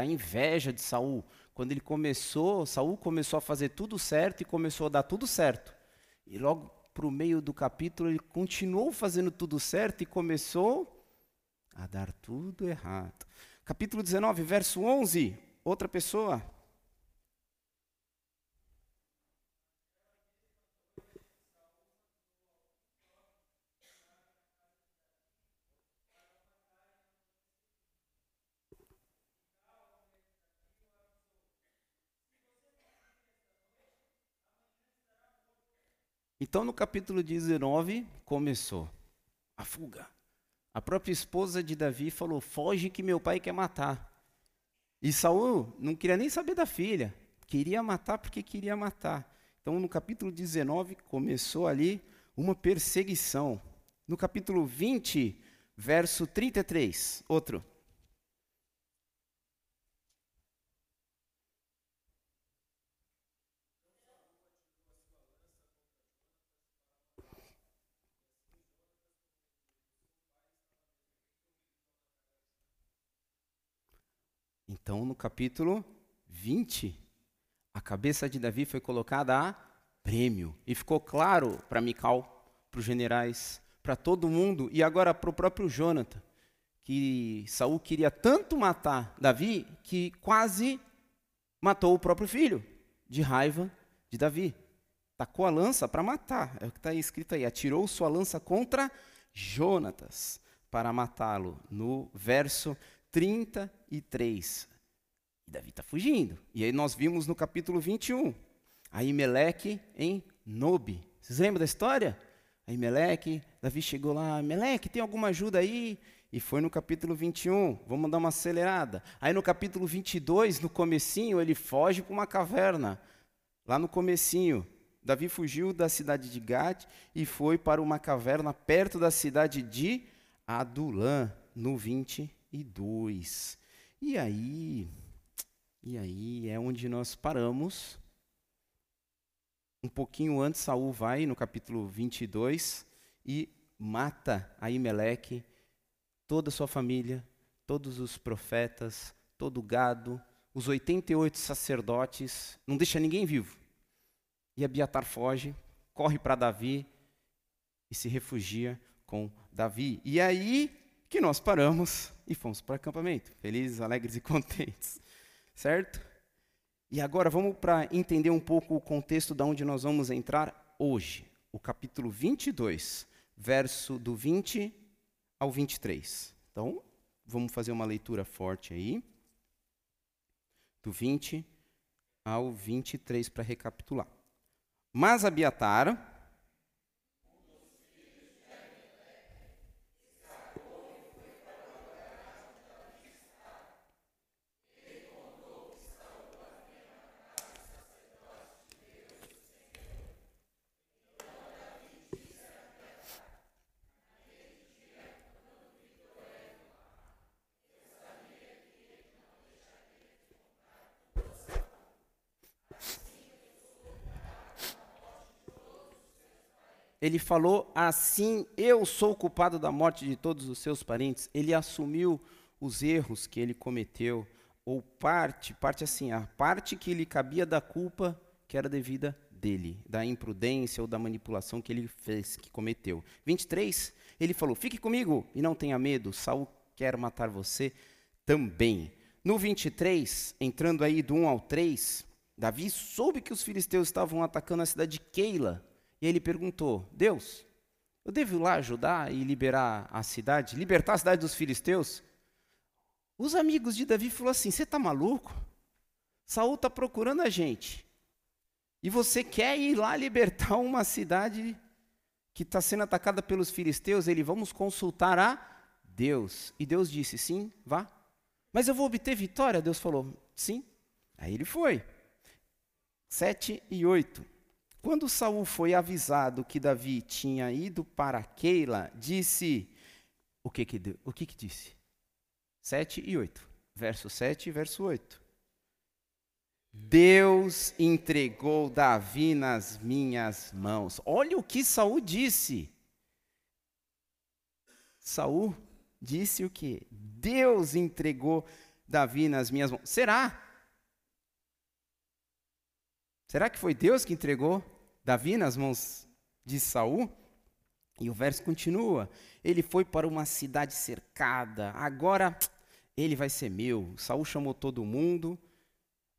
a inveja de Saul. Quando ele começou, Saul começou a fazer tudo certo e começou a dar tudo certo. E logo para o meio do capítulo ele continuou fazendo tudo certo e começou a dar tudo errado. Capítulo 19, verso 11, outra pessoa. Então, no capítulo 19, começou a fuga. A própria esposa de Davi falou: Foge que meu pai quer matar. E Saul não queria nem saber da filha, queria matar porque queria matar. Então, no capítulo 19, começou ali uma perseguição. No capítulo 20, verso 33, outro. Então, no capítulo 20, a cabeça de Davi foi colocada a prêmio. E ficou claro para Mical, para os generais, para todo mundo, e agora para o próprio Jonathan, que Saul queria tanto matar Davi que quase matou o próprio filho, de raiva de Davi. Tacou a lança para matar, é o que está escrito aí. Atirou sua lança contra Jonatas para matá-lo, no verso 33. E Davi está fugindo. E aí nós vimos no capítulo 21, Aimeleque em Nobe. Vocês lembram da história? Aimeleque, Davi chegou lá, Meleque, tem alguma ajuda aí? E foi no capítulo 21, vamos dar uma acelerada. Aí no capítulo 22, no comecinho, ele foge para uma caverna. Lá no comecinho, Davi fugiu da cidade de Gade e foi para uma caverna perto da cidade de Adulã, no 20 e 2. E aí, e aí é onde nós paramos. Um pouquinho antes, Saul vai no capítulo 22 e mata Aimeleque, toda a sua família, todos os profetas, todo o gado, os 88 sacerdotes, não deixa ninguém vivo. E Abiatar foge, corre para Davi e se refugia com Davi. E aí que nós paramos e fomos para o acampamento, felizes, alegres e contentes. Certo? E agora vamos para entender um pouco o contexto de onde nós vamos entrar hoje. O capítulo 22, verso do 20 ao 23. Então, vamos fazer uma leitura forte aí. Do 20 ao 23 para recapitular. Mas Abiatar, ele falou assim: Eu sou culpado da morte de todos os seus parentes. Ele assumiu os erros que ele cometeu, ou parte, parte assim, a parte que lhe cabia da culpa que era devida dele, da imprudência ou da manipulação que ele fez, que cometeu. 23, ele falou: Fique comigo e não tenha medo, Saul quer matar você também. No 23, entrando aí do 1 ao 3, Davi soube que os filisteus estavam atacando a cidade de Keila e ele perguntou: Deus, eu devo ir lá ajudar e liberar a cidade, libertar a cidade dos filisteus? Os amigos de Davi falaram assim: Você está maluco? Saul está procurando a gente. E você quer ir lá libertar uma cidade que está sendo atacada pelos filisteus? Ele, vamos consultar a Deus. E Deus disse: Sim, vá. Mas eu vou obter vitória? Deus falou: Sim. Aí ele foi. 7 e 8. Quando Saul foi avisado que Davi tinha ido para Keila, disse o que que, o que, que disse? 7 e 8. Verso 7 e verso 8. Deus entregou Davi nas minhas mãos. Olha o que Saul disse. Saul disse o que? Deus entregou Davi nas minhas mãos. Será? Será que foi Deus que entregou Davi nas mãos de Saul? E o verso continua. Ele foi para uma cidade cercada. Agora ele vai ser meu. Saul chamou todo mundo.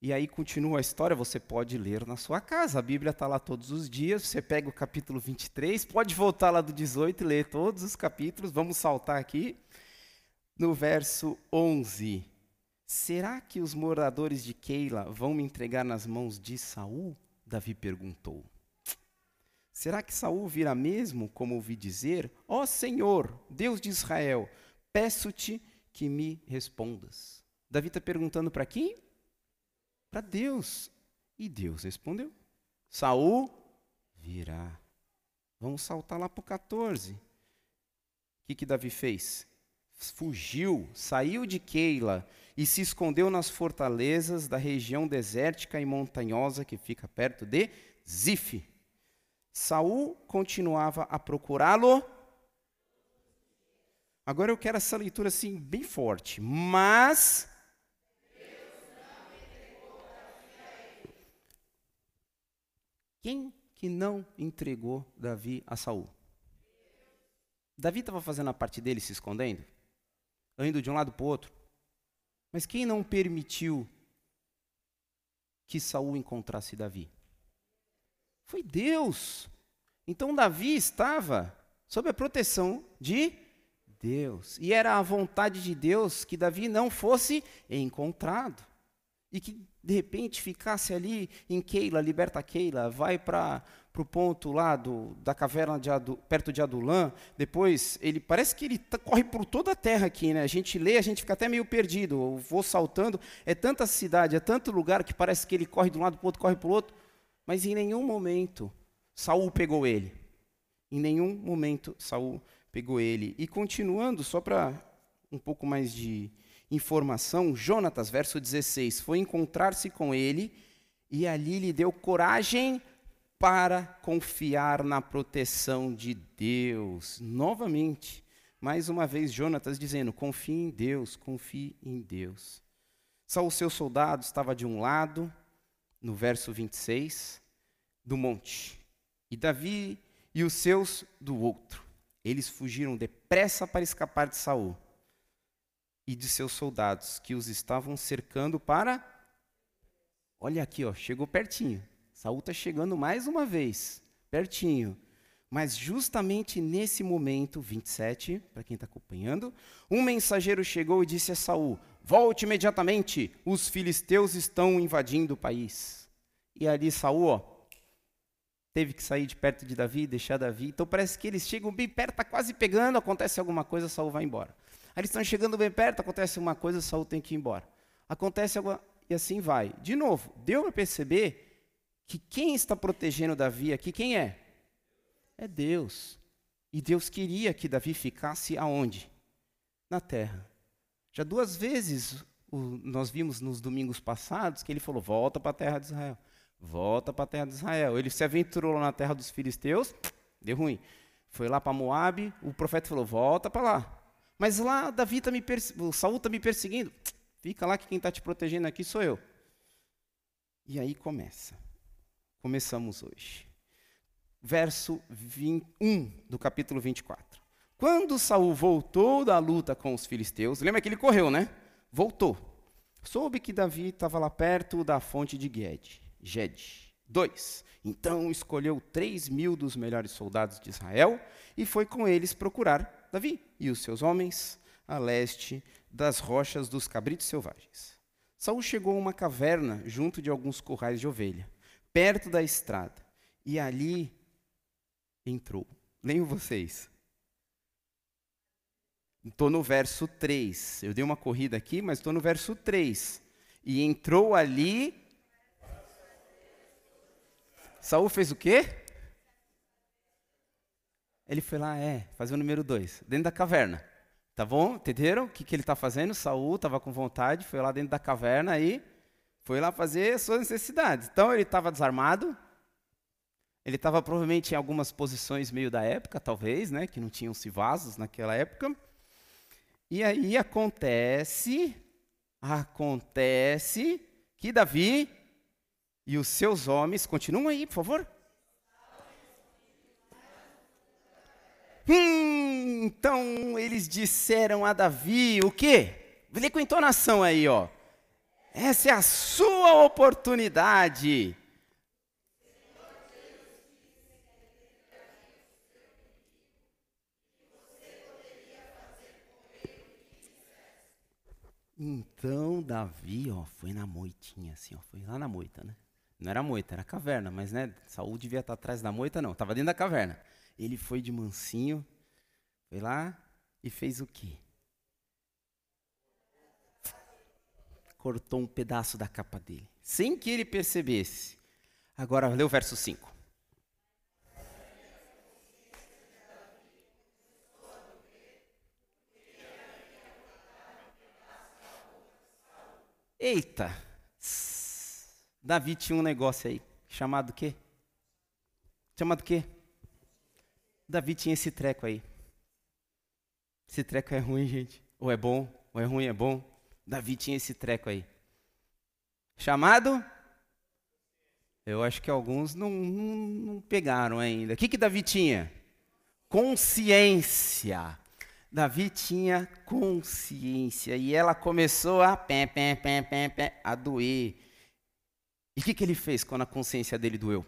E aí continua a história, você pode ler na sua casa. A Bíblia está lá todos os dias. Você pega o capítulo 23, pode voltar lá do 18 e ler todos os capítulos. Vamos saltar aqui. No verso 11. Será que os moradores de Keila vão me entregar nas mãos de Saul? Davi perguntou. Será que Saul virá mesmo, como ouvi dizer? Ó oh, Senhor, Deus de Israel, peço-te que me respondas. Davi está perguntando para quem? Para Deus. E Deus respondeu: Saul virá. Vamos saltar lá para o 14. O que, que Davi fez? Fugiu, saiu de Keila e se escondeu nas fortalezas da região desértica e montanhosa que fica perto de Zif. Saul continuava a procurá-lo. Agora eu quero essa leitura assim bem forte. Mas quem que não entregou Davi a Saul? Davi estava fazendo a parte dele se escondendo, indo de um lado para o outro. Mas quem não permitiu que Saul encontrasse Davi? Foi Deus. Então Davi estava sob a proteção de Deus. E era a vontade de Deus que Davi não fosse encontrado. E que de repente ficasse ali em Keila, liberta Keila, vai para o ponto lá do, da caverna de Adu, perto de Adulã, depois ele parece que ele corre por toda a terra aqui, né? A gente lê, a gente fica até meio perdido. Eu vou saltando, é tanta cidade, é tanto lugar que parece que ele corre de um lado para o outro, corre para o outro, mas em nenhum momento Saul pegou ele. Em nenhum momento Saul pegou ele. E continuando, só para um pouco mais de informação, Jonatas, verso 16, foi encontrar-se com ele e ali lhe deu coragem para confiar na proteção de Deus. Novamente, mais uma vez, Jonatas dizendo: confie em Deus, confie em Deus. Só o seu soldado estava de um lado, no verso 26, do monte, e Davi e os seus do outro. Eles fugiram depressa para escapar de Saul e de seus soldados que os estavam cercando para Olha aqui, ó, chegou pertinho. Saul está chegando mais uma vez, pertinho. Mas justamente nesse momento, 27, para quem está acompanhando, um mensageiro chegou e disse a Saul: Volte imediatamente, os filisteus estão invadindo o país. E ali Saul, ó, teve que sair de perto de Davi, deixar Davi. Então parece que eles chegam bem perto, está quase pegando, acontece alguma coisa, Saul vai embora. Aí eles estão chegando bem perto, acontece uma coisa, Saul tem que ir embora. Acontece alguma e assim vai. De novo, deu para perceber que quem está protegendo Davi aqui, quem é? É Deus. E Deus queria que Davi ficasse aonde? Na terra. Já duas vezes o, nós vimos nos domingos passados que ele falou: volta para a terra de Israel. Volta para a terra de Israel. Ele se aventurou na terra dos filisteus, deu ruim. Foi lá para Moabe, o profeta falou: volta para lá. Mas lá Davi tá me o Saul está me perseguindo. Fica lá que quem está te protegendo aqui sou eu. E aí começa. Começamos hoje. Verso 21 do capítulo 24. Quando Saul voltou da luta com os filisteus, lembra que ele correu, né? Voltou. Soube que Davi estava lá perto da fonte de Ged. Ged. 2. Então escolheu três mil dos melhores soldados de Israel e foi com eles procurar Davi e os seus homens a leste das rochas dos cabritos selvagens. Saul chegou a uma caverna junto de alguns currais de ovelha perto da estrada. E ali entrou. Leio vocês. Estou no verso 3. Eu dei uma corrida aqui, mas estou no verso 3. E entrou ali. Saul fez o quê? Ele foi lá, é, fazer o número 2, dentro da caverna. Tá bom? Entenderam o que, que ele está fazendo? Saul estava com vontade, foi lá dentro da caverna e foi lá fazer suas necessidades. Então ele estava desarmado. Ele estava provavelmente em algumas posições meio da época, talvez, né, que não tinham se vasos naquela época. E aí acontece Acontece que Davi e os seus homens, continuam aí, por favor. Hum, então eles disseram a Davi o quê? Lê com entonação aí, ó. Essa é a sua oportunidade. Então Davi, ó, foi na moitinha assim, ó, foi lá na moita, né? Não era moita, era caverna, mas né, Saul devia estar atrás da moita não, estava dentro da caverna. Ele foi de mansinho, foi lá e fez o quê? Cortou um pedaço da capa dele, sem que ele percebesse. Agora lê o verso 5. Eita! Davi tinha um negócio aí, chamado quê? Chamado quê? Davi tinha esse treco aí. Esse treco é ruim, gente. Ou é bom, ou é ruim, é bom. Davi tinha esse treco aí. Chamado? Eu acho que alguns não, não, não pegaram ainda. O que, que Davi tinha? Consciência. Davi tinha consciência e ela começou a pé, pé, pé, pé, a doer. E o que, que ele fez quando a consciência dele doeu?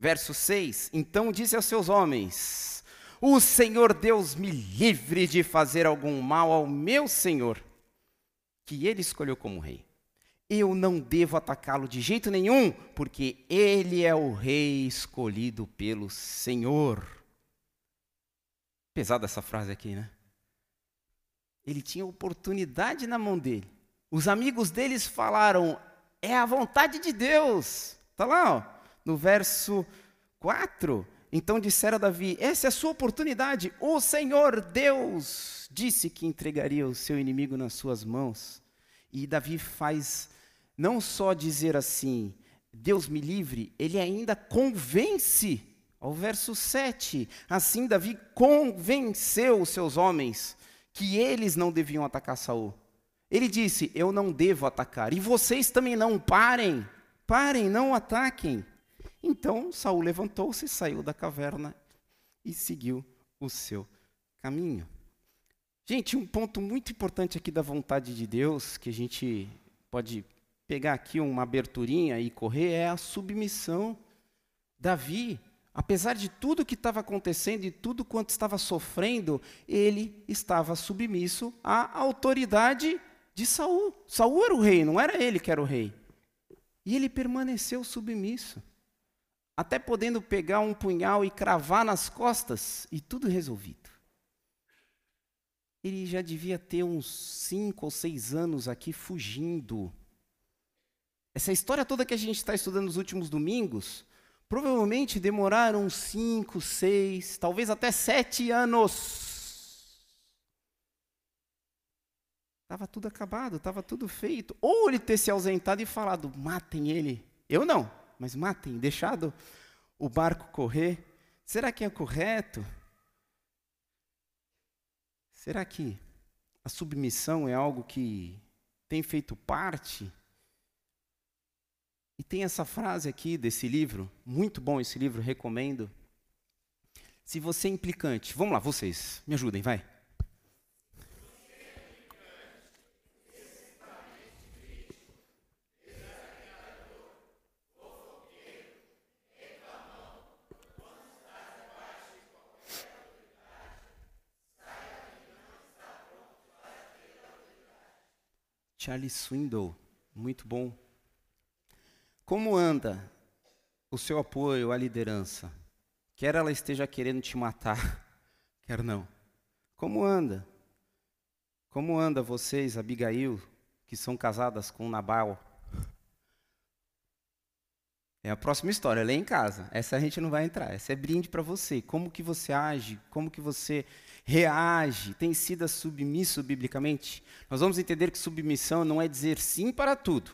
Verso 6: Então disse aos seus homens: O Senhor Deus me livre de fazer algum mal ao meu Senhor, que ele escolheu como rei. Eu não devo atacá-lo de jeito nenhum, porque ele é o rei escolhido pelo Senhor. Pesada essa frase aqui, né? Ele tinha oportunidade na mão dele. Os amigos deles falaram: é a vontade de Deus. Está lá, ó, no verso 4. Então disseram a Davi: Essa é a sua oportunidade. O Senhor Deus disse que entregaria o seu inimigo nas suas mãos. E Davi faz não só dizer assim, Deus me livre, ele ainda convence. Ao verso 7, assim Davi convenceu os seus homens que eles não deviam atacar Saul. Ele disse: Eu não devo atacar, e vocês também não parem, parem, não ataquem. Então Saul levantou-se, saiu da caverna e seguiu o seu caminho. Gente, um ponto muito importante aqui da vontade de Deus, que a gente pode pegar aqui uma aberturinha e correr, é a submissão. Davi Apesar de tudo que estava acontecendo e tudo quanto estava sofrendo, ele estava submisso à autoridade de Saul. Saul era o rei, não era ele que era o rei. E ele permaneceu submisso, até podendo pegar um punhal e cravar nas costas e tudo resolvido. Ele já devia ter uns cinco ou seis anos aqui fugindo. Essa história toda que a gente está estudando nos últimos domingos provavelmente demoraram cinco, seis, talvez até sete anos. Estava tudo acabado, estava tudo feito. Ou ele ter se ausentado e falado: matem ele. Eu não, mas matem, deixado o barco correr. Será que é correto? Será que a submissão é algo que tem feito parte e tem essa frase aqui desse livro, muito bom esse livro, recomendo. Se você é implicante, vamos lá, vocês, me ajudem, vai. Charlie Swindoll, muito bom como anda o seu apoio à liderança? Quer ela esteja querendo te matar, quer não. Como anda? Como anda vocês, Abigail, que são casadas com Nabal? É a próxima história, lê em casa. Essa a gente não vai entrar. Essa é brinde para você. Como que você age? Como que você reage? Tem sido submisso biblicamente? Nós vamos entender que submissão não é dizer sim para tudo.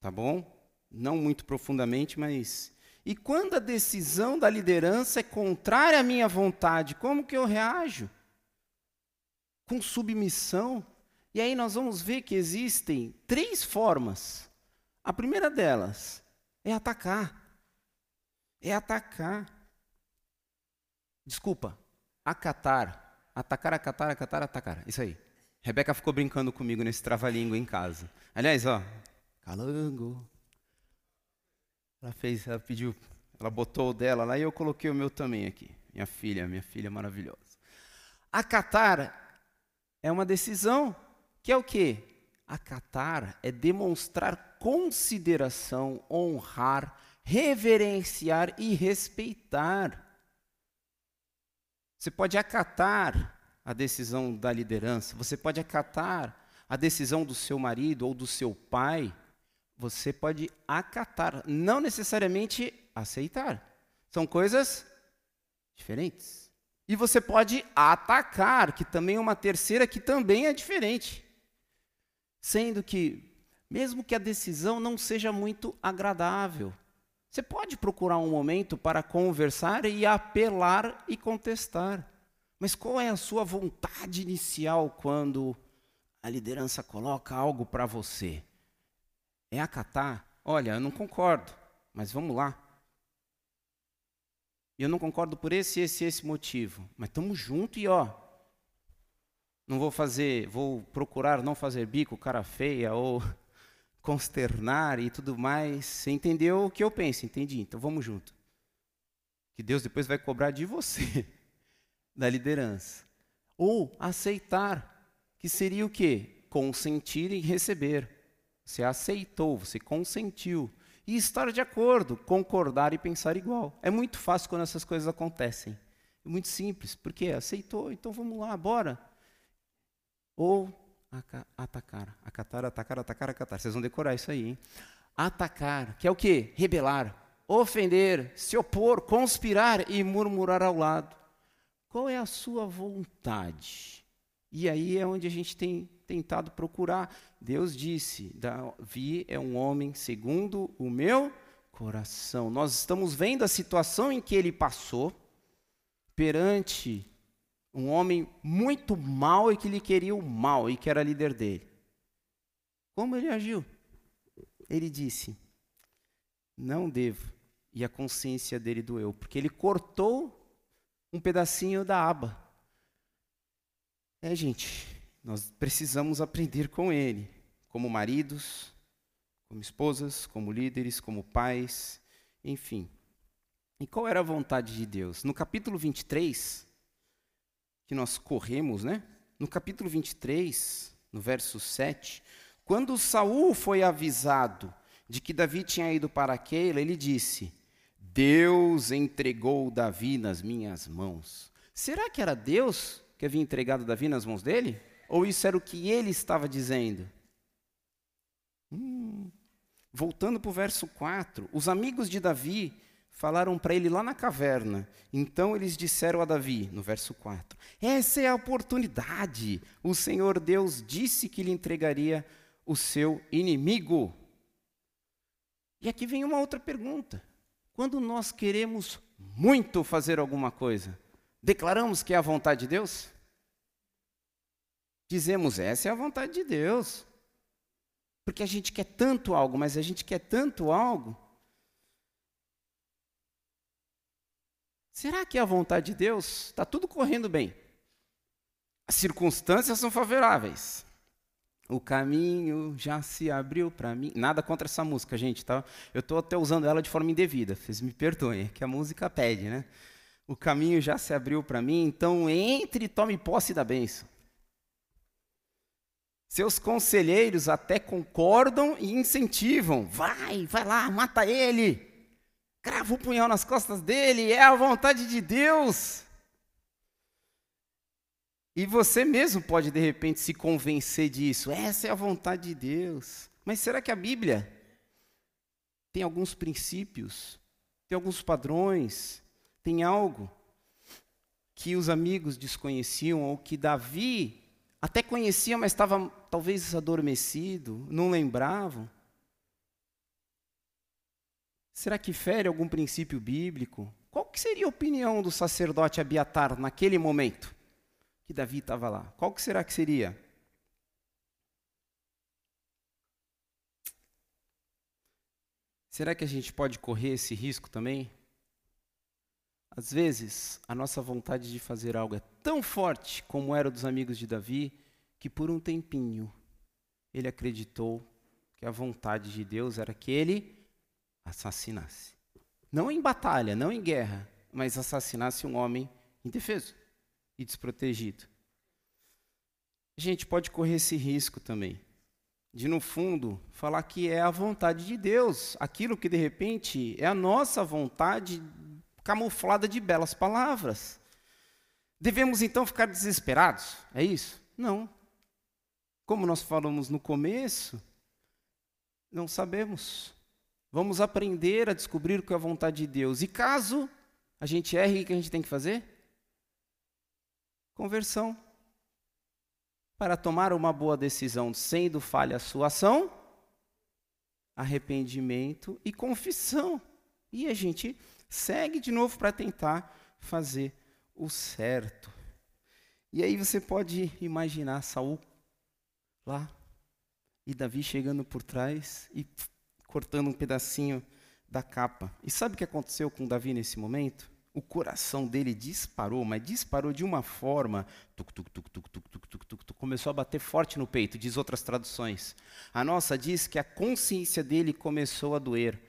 Tá bom? não muito profundamente, mas. E quando a decisão da liderança é contrária à minha vontade, como que eu reajo? Com submissão. E aí nós vamos ver que existem três formas. A primeira delas é atacar. É atacar. Desculpa, acatar. Atacar, acatar, acatar, atacar. Isso aí. Rebeca ficou brincando comigo nesse trava-língua em casa. Aliás, ó, calango. Ela fez, ela pediu, ela botou o dela lá e eu coloquei o meu também aqui. Minha filha, minha filha maravilhosa. Acatar é uma decisão que é o quê? Acatar é demonstrar consideração, honrar, reverenciar e respeitar. Você pode acatar a decisão da liderança, você pode acatar a decisão do seu marido ou do seu pai, você pode acatar, não necessariamente aceitar. São coisas diferentes. E você pode atacar, que também é uma terceira que também é diferente. Sendo que, mesmo que a decisão não seja muito agradável, você pode procurar um momento para conversar e apelar e contestar. Mas qual é a sua vontade inicial quando a liderança coloca algo para você? É acatar? Olha, eu não concordo, mas vamos lá. Eu não concordo por esse, esse, esse motivo, mas estamos juntos e ó, não vou fazer, vou procurar não fazer bico, cara feia ou consternar e tudo mais. Você entendeu o que eu penso? Entendi. Então vamos junto. Que Deus depois vai cobrar de você da liderança. Ou aceitar, que seria o quê? Consentir e receber. Você aceitou, você consentiu. E estar de acordo, concordar e pensar igual. É muito fácil quando essas coisas acontecem. É muito simples, porque aceitou, então vamos lá, bora. Ou atacar, acatar, atacar, atacar, acatar. Vocês vão decorar isso aí, hein? Atacar, que é o quê? Rebelar, ofender, se opor, conspirar e murmurar ao lado. Qual é a sua vontade? E aí é onde a gente tem tentado procurar. Deus disse: Davi é um homem segundo o meu coração. Nós estamos vendo a situação em que ele passou perante um homem muito mau e que lhe queria o mal e que era líder dele. Como ele agiu? Ele disse: Não devo. E a consciência dele doeu, porque ele cortou um pedacinho da aba. É, gente, nós precisamos aprender com ele, como maridos, como esposas, como líderes, como pais, enfim. E qual era a vontade de Deus? No capítulo 23, que nós corremos, né? No capítulo 23, no verso 7, quando Saul foi avisado de que Davi tinha ido para Keila, ele disse: Deus entregou Davi nas minhas mãos. Será que era Deus que havia entregado Davi nas mãos dele? Ou isso era o que ele estava dizendo? Hum. Voltando para o verso 4, os amigos de Davi falaram para ele lá na caverna. Então eles disseram a Davi, no verso 4: Essa é a oportunidade. O Senhor Deus disse que lhe entregaria o seu inimigo. E aqui vem uma outra pergunta. Quando nós queremos muito fazer alguma coisa, declaramos que é a vontade de Deus? Dizemos, essa é a vontade de Deus. Porque a gente quer tanto algo, mas a gente quer tanto algo. Será que é a vontade de Deus? Está tudo correndo bem. As circunstâncias são favoráveis. O caminho já se abriu para mim. Nada contra essa música, gente, tá? Eu estou até usando ela de forma indevida. Vocês me perdoem, é que a música pede, né? O caminho já se abriu para mim, então entre e tome posse da bênção. Seus conselheiros até concordam e incentivam. Vai, vai lá, mata ele. Crava o punhal nas costas dele, é a vontade de Deus. E você mesmo pode, de repente, se convencer disso. Essa é a vontade de Deus. Mas será que a Bíblia tem alguns princípios, tem alguns padrões, tem algo que os amigos desconheciam ou que Davi até conhecia, mas estava talvez adormecido, não lembravam? Será que fere algum princípio bíblico? Qual que seria a opinião do sacerdote Abiatar naquele momento que Davi estava lá? Qual que será que seria? Será que a gente pode correr esse risco também? Às vezes, a nossa vontade de fazer algo é tão forte como era dos amigos de Davi, que por um tempinho ele acreditou que a vontade de Deus era que ele assassinasse. Não em batalha, não em guerra, mas assassinasse um homem indefeso e desprotegido. A gente pode correr esse risco também, de no fundo falar que é a vontade de Deus, aquilo que de repente é a nossa vontade camuflada de belas palavras. Devemos então ficar desesperados? É isso? Não. Como nós falamos no começo, não sabemos. Vamos aprender a descobrir o que é a vontade de Deus. E caso a gente erre, o que a gente tem que fazer? Conversão. Para tomar uma boa decisão, sendo falha a sua ação, arrependimento e confissão. E a gente segue de novo para tentar fazer o certo. E aí você pode imaginar Saul lá e Davi chegando por trás e cortando um pedacinho da capa. E sabe o que aconteceu com Davi nesse momento? O coração dele disparou, mas disparou de uma forma, tuc, tuc, tuc, tuc, tuc, tuc, tuc, tuc, começou a bater forte no peito, diz outras traduções. A nossa diz que a consciência dele começou a doer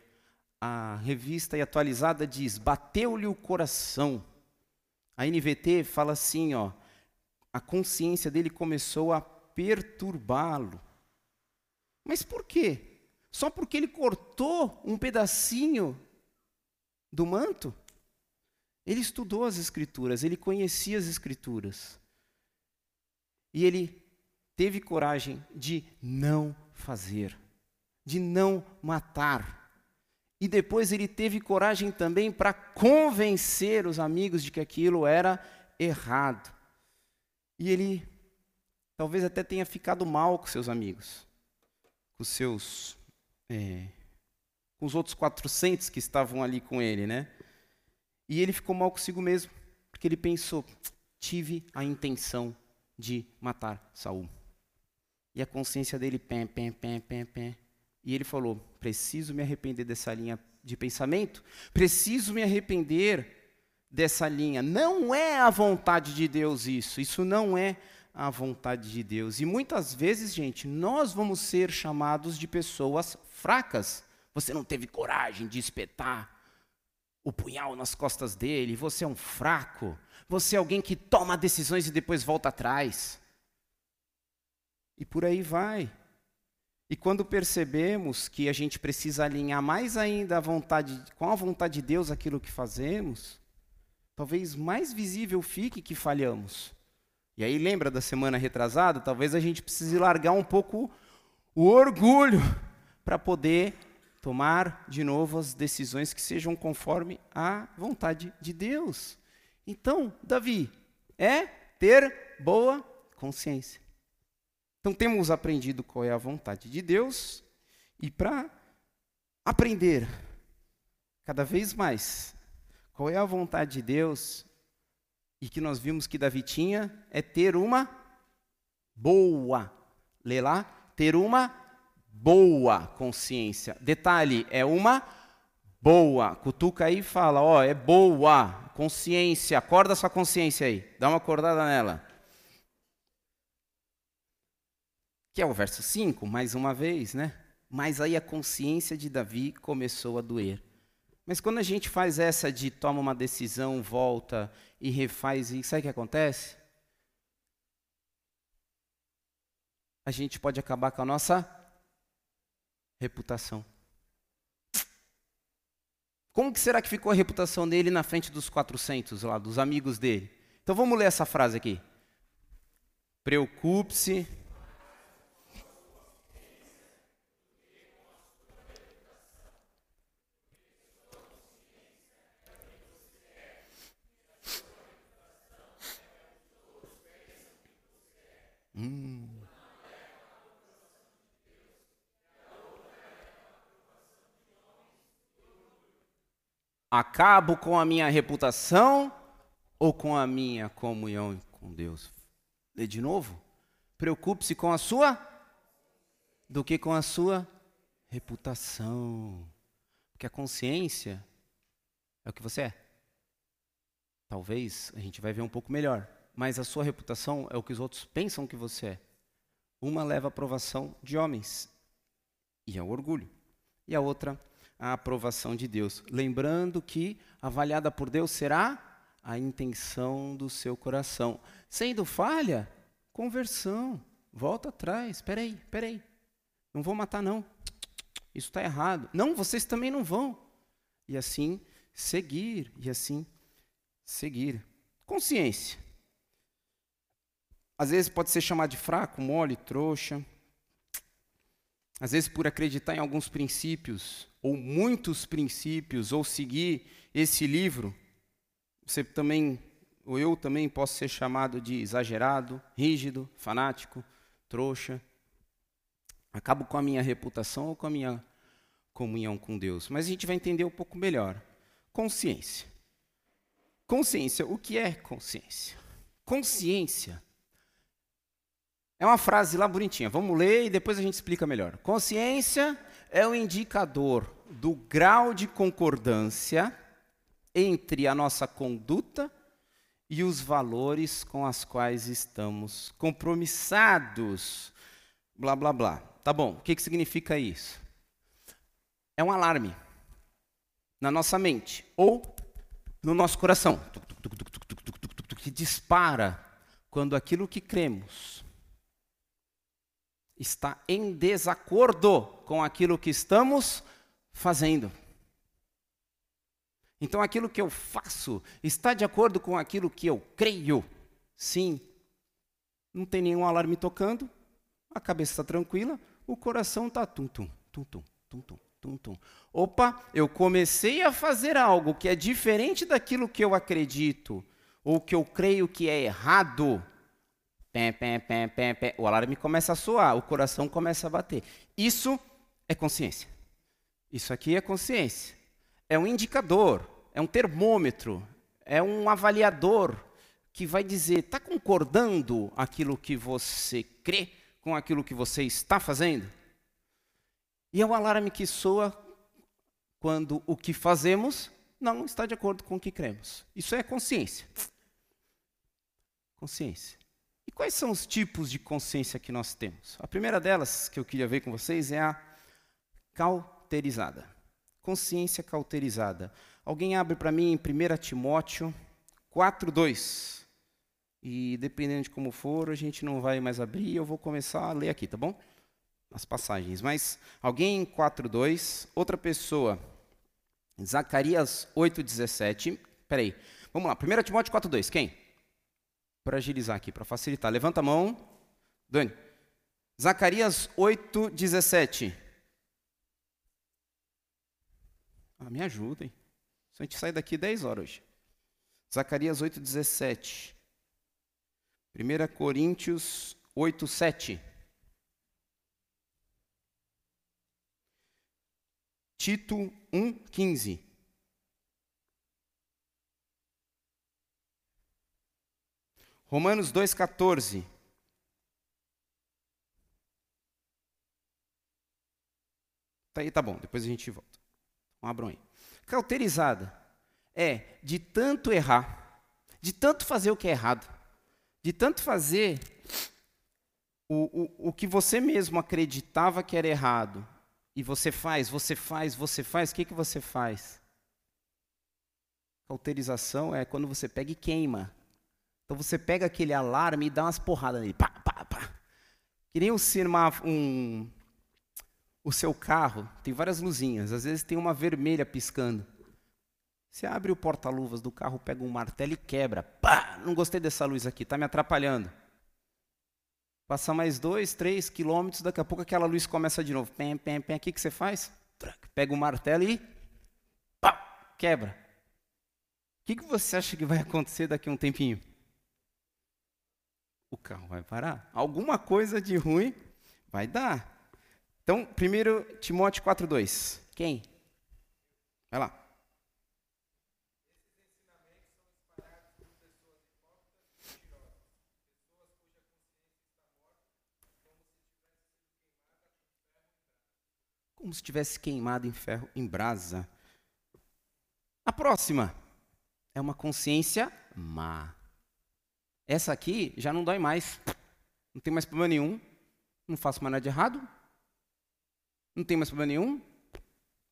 a revista e atualizada diz: bateu-lhe o coração. A NVT fala assim, ó, a consciência dele começou a perturbá-lo. Mas por quê? Só porque ele cortou um pedacinho do manto? Ele estudou as escrituras, ele conhecia as escrituras. E ele teve coragem de não fazer, de não matar. E depois ele teve coragem também para convencer os amigos de que aquilo era errado. E ele talvez até tenha ficado mal com seus amigos, com seus, é, com os outros 400 que estavam ali com ele, né? E ele ficou mal consigo mesmo, porque ele pensou: tive a intenção de matar Saul. E a consciência dele, pé, pé, pé, pé, pé. E ele falou: preciso me arrepender dessa linha de pensamento, preciso me arrepender dessa linha. Não é a vontade de Deus isso, isso não é a vontade de Deus. E muitas vezes, gente, nós vamos ser chamados de pessoas fracas. Você não teve coragem de espetar o punhal nas costas dele, você é um fraco, você é alguém que toma decisões e depois volta atrás. E por aí vai. E quando percebemos que a gente precisa alinhar mais ainda a vontade, com a vontade de Deus aquilo que fazemos, talvez mais visível fique que falhamos. E aí lembra da semana retrasada? Talvez a gente precise largar um pouco o orgulho para poder tomar de novo as decisões que sejam conforme a vontade de Deus. Então, Davi, é ter boa consciência. Então temos aprendido qual é a vontade de Deus e para aprender cada vez mais qual é a vontade de Deus e que nós vimos que Davi tinha é ter uma boa, lê lá, ter uma boa consciência. Detalhe, é uma boa. Cutuca aí e fala, ó, é boa consciência. Acorda sua consciência aí. Dá uma acordada nela. que é o verso 5, mais uma vez, né? Mas aí a consciência de Davi começou a doer. Mas quando a gente faz essa de toma uma decisão, volta e refaz, e sabe o que acontece? A gente pode acabar com a nossa reputação. Como que será que ficou a reputação dele na frente dos 400 lá, dos amigos dele? Então vamos ler essa frase aqui. Preocupe-se Hum. Acabo com a minha reputação ou com a minha comunhão com Deus? Lê de novo. Preocupe-se com a sua do que com a sua reputação. Porque a consciência é o que você é. Talvez a gente vai ver um pouco melhor, mas a sua reputação é o que os outros pensam que você é. Uma leva a aprovação de homens, e é o orgulho. E a outra, a aprovação de Deus. Lembrando que, avaliada por Deus, será a intenção do seu coração. Sendo falha, conversão. Volta atrás. Espera aí, espera aí. Não vou matar, não. Isso está errado. Não, vocês também não vão. E assim seguir, e assim seguir. Consciência. Às vezes pode ser chamado de fraco, mole, trouxa. Às vezes por acreditar em alguns princípios, ou muitos princípios, ou seguir esse livro, você também, ou eu também posso ser chamado de exagerado, rígido, fanático, trouxa. Acabo com a minha reputação ou com a minha comunhão com Deus. Mas a gente vai entender um pouco melhor. Consciência. Consciência, o que é consciência? Consciência é uma frase lá bonitinha. Vamos ler e depois a gente explica melhor. Consciência é o indicador do grau de concordância entre a nossa conduta e os valores com os quais estamos compromissados. Blá, blá, blá. Tá bom, o que, que significa isso? É um alarme na nossa mente ou no nosso coração que dispara quando aquilo que cremos está em desacordo com aquilo que estamos fazendo. Então, aquilo que eu faço está de acordo com aquilo que eu creio? Sim. Não tem nenhum alarme tocando, a cabeça está tranquila, o coração está tum-tum, tum-tum, tum-tum, tum-tum. Opa, eu comecei a fazer algo que é diferente daquilo que eu acredito, ou que eu creio que é errado. O alarme começa a soar, o coração começa a bater. Isso é consciência. Isso aqui é consciência. É um indicador, é um termômetro, é um avaliador que vai dizer: está concordando aquilo que você crê com aquilo que você está fazendo? E é um alarme que soa quando o que fazemos não está de acordo com o que cremos. Isso é consciência. Consciência. Quais são os tipos de consciência que nós temos? A primeira delas que eu queria ver com vocês é a cauterizada. Consciência cauterizada. Alguém abre para mim em 1 Timóteo 4:2. E dependendo de como for, a gente não vai mais abrir, eu vou começar a ler aqui, tá bom? As passagens. Mas alguém em 4:2, outra pessoa Zacarias 8:17. Peraí. Vamos lá. 1 Timóteo 4:2. Quem? Para agilizar aqui, para facilitar. Levanta a mão. Dani. Zacarias 8, 17. Ah, me ajudem. Se a gente sai daqui 10 horas hoje. Zacarias 8, 17. 1 Coríntios 8, 7. Tito 1, 15. Romanos 2,14. Tá aí, tá bom, depois a gente volta. Então, abram aí. Cauterizada é de tanto errar, de tanto fazer o que é errado, de tanto fazer o, o, o que você mesmo acreditava que era errado, e você faz, você faz, você faz, o que, que você faz? Cauterização é quando você pega e queima. Então você pega aquele alarme e dá umas porradas nele. Pá, pá, pá. Que nem você um, o seu carro, tem várias luzinhas. Às vezes tem uma vermelha piscando. Você abre o porta-luvas do carro, pega um martelo e quebra. Pá! Não gostei dessa luz aqui, está me atrapalhando. Passa mais dois, três quilômetros, daqui a pouco aquela luz começa de novo. Pem, pem, pem. O que, que você faz? Pega o martelo e pá, quebra. O que, que você acha que vai acontecer daqui a um tempinho? O carro vai parar. Alguma coisa de ruim vai dar. Então, primeiro Timóteo 4:2. Quem? Vai lá. como se tivesse queimado em ferro em brasa. A próxima é uma consciência má. Essa aqui já não dói mais. Não tem mais problema nenhum. Não faço mais nada de errado. Não tem mais problema nenhum.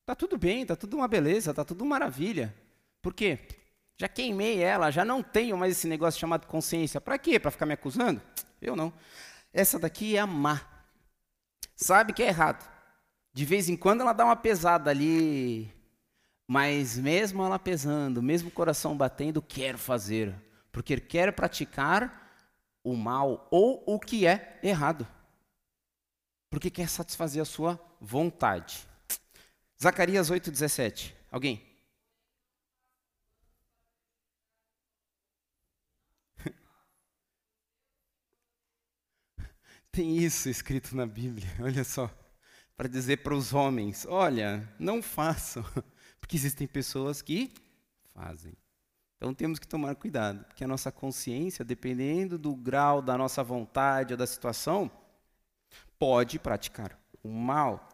Tá tudo bem, tá tudo uma beleza, tá tudo maravilha. Por quê? Já queimei ela, já não tenho mais esse negócio chamado consciência. Para quê? Para ficar me acusando? Eu não. Essa daqui é a má. Sabe que é errado. De vez em quando ela dá uma pesada ali, mas mesmo ela pesando, mesmo o coração batendo, quero fazer, porque quero praticar o mal ou o que é errado. Porque quer satisfazer a sua vontade. Zacarias 8:17. Alguém? Tem isso escrito na Bíblia, olha só, para dizer para os homens: olha, não façam. Porque existem pessoas que fazem. Então temos que tomar cuidado, porque a nossa consciência, dependendo do grau da nossa vontade ou da situação, pode praticar o mal.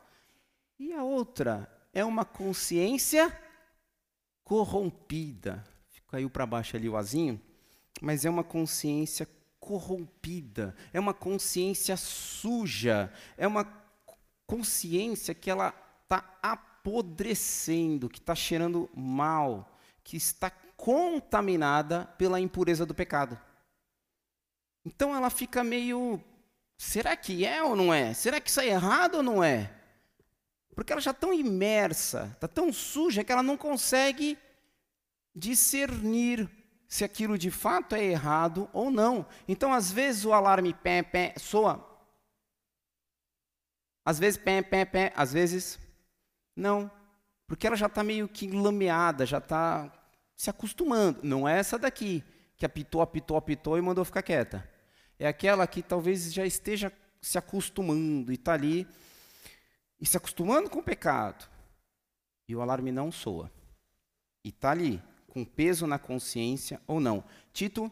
E a outra é uma consciência corrompida. Caiu para baixo ali o azinho, mas é uma consciência corrompida, é uma consciência suja, é uma consciência que ela está apodrecendo, que está cheirando mal, que está contaminada pela impureza do pecado. Então ela fica meio. Será que é ou não é? Será que isso é errado ou não é? Porque ela já está tão imersa, está tão suja que ela não consegue discernir se aquilo de fato é errado ou não. Então, às vezes, o alarme pé, pé soa. Às vezes, pé, pé, pé. Às vezes, não, porque ela já está meio que lameada, já está se acostumando. Não é essa daqui, que apitou, apitou, apitou e mandou ficar quieta. É aquela que talvez já esteja se acostumando e está ali, e se acostumando com o pecado. E o alarme não soa. E está ali, com peso na consciência ou não. Tito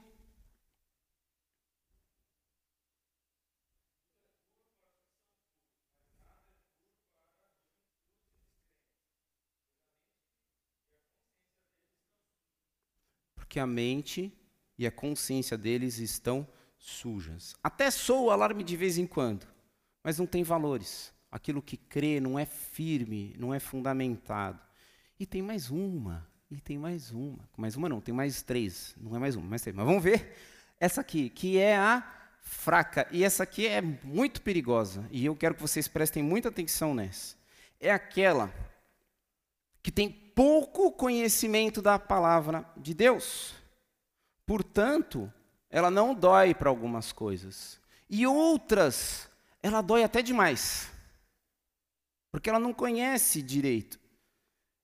que a mente e a consciência deles estão sujas. Até soa o alarme de vez em quando, mas não tem valores. Aquilo que crê não é firme, não é fundamentado. E tem mais uma, e tem mais uma. Mais uma não, tem mais três. Não é mais uma, mais três. Mas vamos ver essa aqui, que é a fraca. E essa aqui é muito perigosa. E eu quero que vocês prestem muita atenção nessa. É aquela que tem pouco conhecimento da palavra de Deus. Portanto, ela não dói para algumas coisas. E outras, ela dói até demais. Porque ela não conhece direito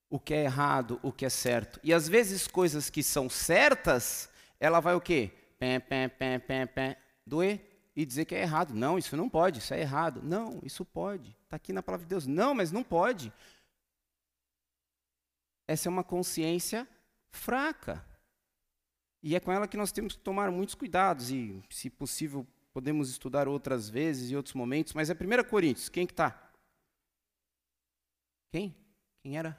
o que é errado, o que é certo. E às vezes coisas que são certas, ela vai o quê? Pé, pé, pé, pé, pé, doer e dizer que é errado. Não, isso não pode, isso é errado. Não, isso pode. Está aqui na palavra de Deus. Não, mas não pode. Essa é uma consciência fraca. E é com ela que nós temos que tomar muitos cuidados e, se possível, podemos estudar outras vezes e outros momentos, mas é 1 Coríntios, quem que está? Quem? Quem era?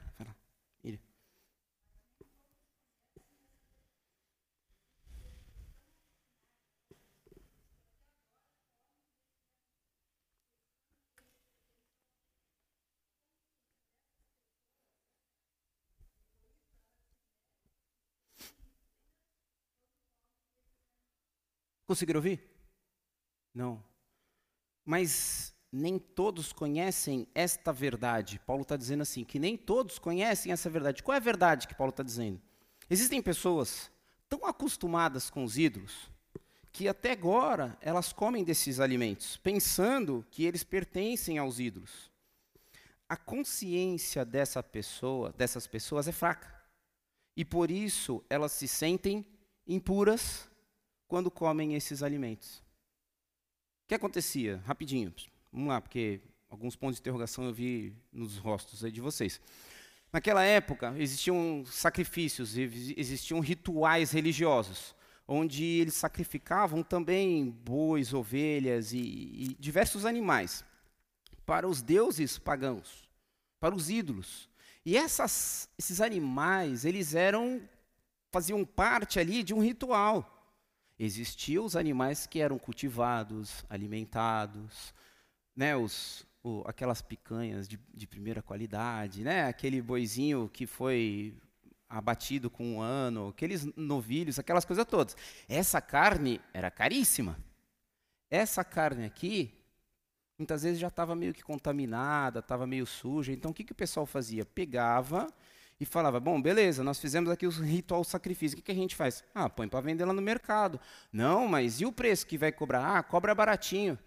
Conseguiram ouvir? Não. Mas nem todos conhecem esta verdade. Paulo está dizendo assim, que nem todos conhecem essa verdade. Qual é a verdade que Paulo está dizendo? Existem pessoas tão acostumadas com os ídolos que até agora elas comem desses alimentos, pensando que eles pertencem aos ídolos. A consciência dessa pessoa, dessas pessoas é fraca. E por isso elas se sentem impuras quando comem esses alimentos. O que acontecia? Rapidinho, vamos lá, porque alguns pontos de interrogação eu vi nos rostos de vocês. Naquela época, existiam sacrifícios, existiam rituais religiosos, onde eles sacrificavam também bois, ovelhas e, e diversos animais para os deuses pagãos. para os ídolos. E essas, esses animais, eles eram faziam parte ali de um ritual. Existiam os animais que eram cultivados, alimentados, né, os, o, aquelas picanhas de, de, primeira qualidade, né, aquele boizinho que foi abatido com um ano, aqueles novilhos, aquelas coisas todas. Essa carne era caríssima. Essa carne aqui, muitas vezes já estava meio que contaminada, estava meio suja. Então, o que, que o pessoal fazia? Pegava e falava: Bom, beleza, nós fizemos aqui o ritual sacrifício, o que, a gente faz? Ah, põe para vender lá no mercado. Não, mas e o preço que vai cobrar? Ah, cobra baratinho.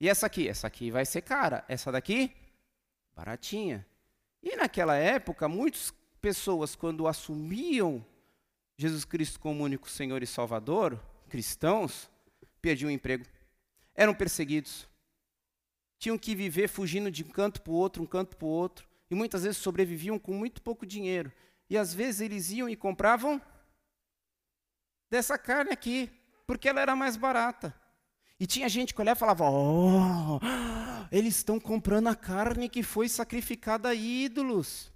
E essa aqui? Essa aqui vai ser cara. Essa daqui? Baratinha. E naquela época, muitas pessoas, quando assumiam Jesus Cristo como único Senhor e Salvador, cristãos, perdiam o emprego. Eram perseguidos tinham que viver fugindo de um canto para o outro, um canto para o outro, e muitas vezes sobreviviam com muito pouco dinheiro. E às vezes eles iam e compravam dessa carne aqui, porque ela era mais barata. E tinha gente que olhava e falava: Oh, eles estão comprando a carne que foi sacrificada a ídolos.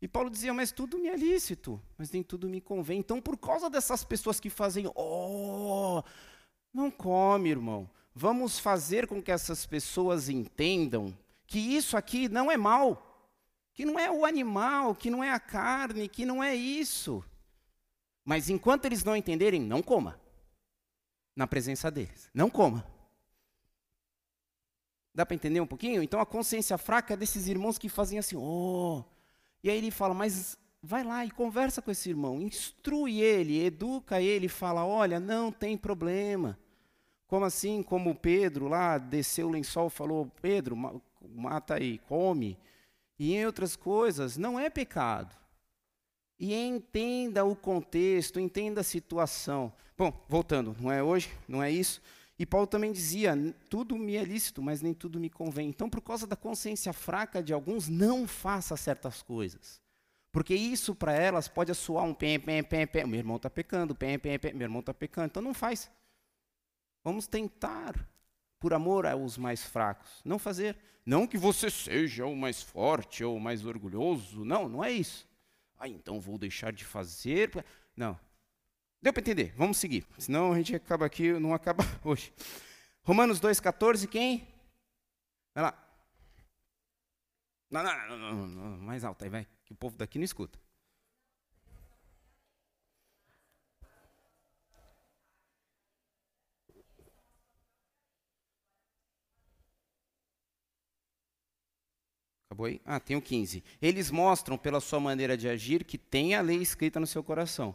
E Paulo dizia: Mas tudo me é lícito, mas nem tudo me convém. Então, por causa dessas pessoas que fazem, oh, não come, irmão. Vamos fazer com que essas pessoas entendam que isso aqui não é mal, que não é o animal, que não é a carne, que não é isso. Mas enquanto eles não entenderem, não coma. Na presença deles. Não coma. Dá para entender um pouquinho? Então a consciência fraca é desses irmãos que fazem assim, oh. E aí ele fala, mas vai lá e conversa com esse irmão, instrui ele, educa ele, fala, olha, não tem problema. Como assim, como Pedro lá desceu o lençol e falou: Pedro, mata aí, come. E em outras coisas, não é pecado. E entenda o contexto, entenda a situação. Bom, voltando, não é hoje, não é isso. E Paulo também dizia: tudo me é lícito, mas nem tudo me convém. Então, por causa da consciência fraca de alguns, não faça certas coisas. Porque isso para elas pode soar um pé, pé, pé, pé. Meu irmão está pecando, pé, pé, pé. Meu irmão está pecando. Então não faz. Vamos tentar, por amor aos mais fracos, não fazer. Não que você seja o mais forte ou o mais orgulhoso. Não, não é isso. Ah, então vou deixar de fazer. Não. Deu para entender? Vamos seguir. Senão a gente acaba aqui, não acaba hoje. Romanos 2,14, quem? Vai lá. Não, não, não, não, mais alto aí, vai. Que o povo daqui não escuta. Acabou aí? Ah, tem o 15. Eles mostram pela sua maneira de agir que tem a lei escrita no seu coração.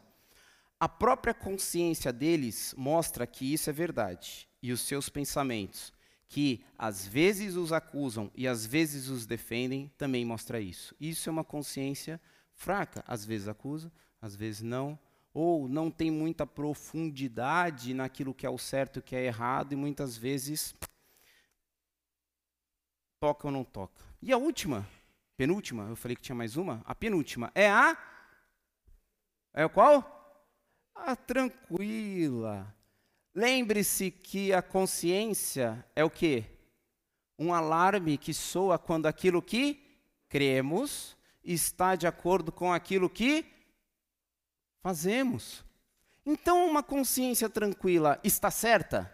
A própria consciência deles mostra que isso é verdade. E os seus pensamentos, que às vezes os acusam e às vezes os defendem, também mostra isso. Isso é uma consciência fraca. Às vezes acusa, às vezes não. Ou não tem muita profundidade naquilo que é o certo e o que é errado, e muitas vezes toca ou não toca. E a última, penúltima, eu falei que tinha mais uma, a penúltima é a é a qual? A tranquila. Lembre-se que a consciência é o quê? Um alarme que soa quando aquilo que cremos está de acordo com aquilo que fazemos. Então, uma consciência tranquila está certa?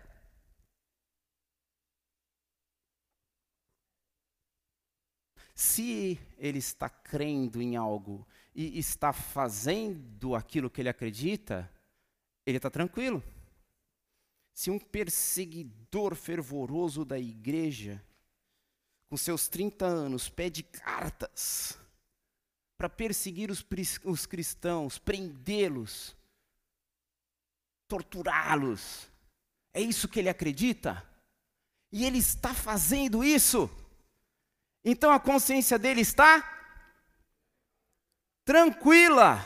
Se ele está crendo em algo e está fazendo aquilo que ele acredita, ele está tranquilo. Se um perseguidor fervoroso da igreja, com seus 30 anos, pede cartas para perseguir os, os cristãos, prendê-los, torturá-los, é isso que ele acredita? E ele está fazendo isso. Então a consciência dele está tranquila.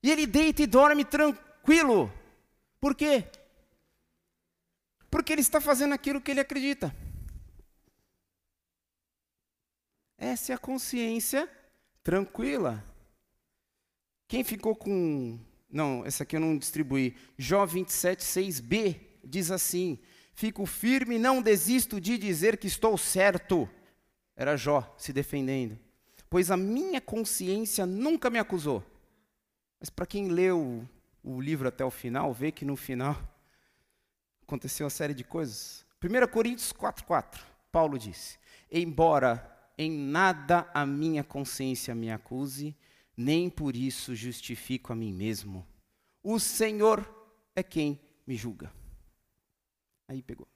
E ele deita e dorme tranquilo. Por quê? Porque ele está fazendo aquilo que ele acredita. Essa é a consciência tranquila. Quem ficou com. Não, essa aqui eu não distribuí. Jó 27, 6b diz assim: Fico firme não desisto de dizer que estou certo Era Jó se defendendo. Pois a minha consciência nunca me acusou. Mas para quem leu o livro até o final, vê que no final aconteceu uma série de coisas. 1 Coríntios 4,4, Paulo disse: Embora em nada a minha consciência me acuse, nem por isso justifico a mim mesmo. O Senhor é quem me julga. Aí pegou.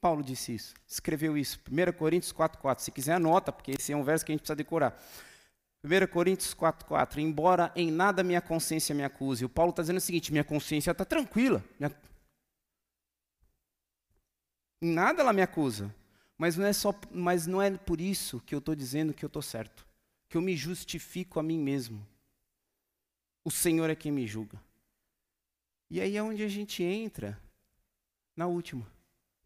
Paulo disse isso, escreveu isso. 1 Coríntios 4,4. Se quiser, anota, porque esse é um verso que a gente precisa decorar. 1 Coríntios 4,4. Embora em nada minha consciência me acuse. O Paulo está dizendo o seguinte: minha consciência está tranquila. Minha... Em nada ela me acusa. Mas não é, só, mas não é por isso que eu estou dizendo que eu estou certo. Que eu me justifico a mim mesmo. O Senhor é quem me julga. E aí é onde a gente entra na última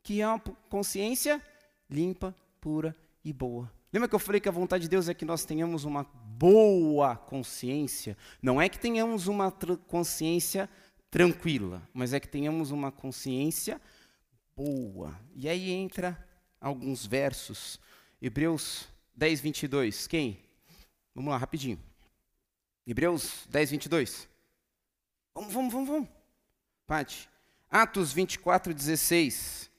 que é uma consciência limpa, pura e boa. Lembra que eu falei que a vontade de Deus é que nós tenhamos uma boa consciência? Não é que tenhamos uma consciência tranquila, mas é que tenhamos uma consciência boa. E aí entra alguns versos. Hebreus 10, 22. Quem? Vamos lá, rapidinho. Hebreus 10, 22. Vamos, vamos, vamos, vamos. Pati. Atos 24, 16.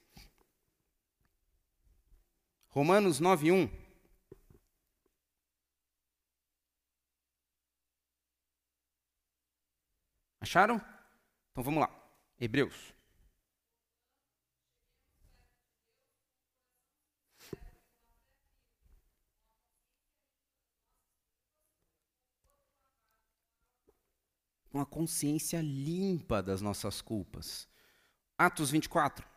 Romanos 9, 1. Acharam? Então vamos lá. Hebreus. Uma consciência limpa das nossas culpas. Atos 24.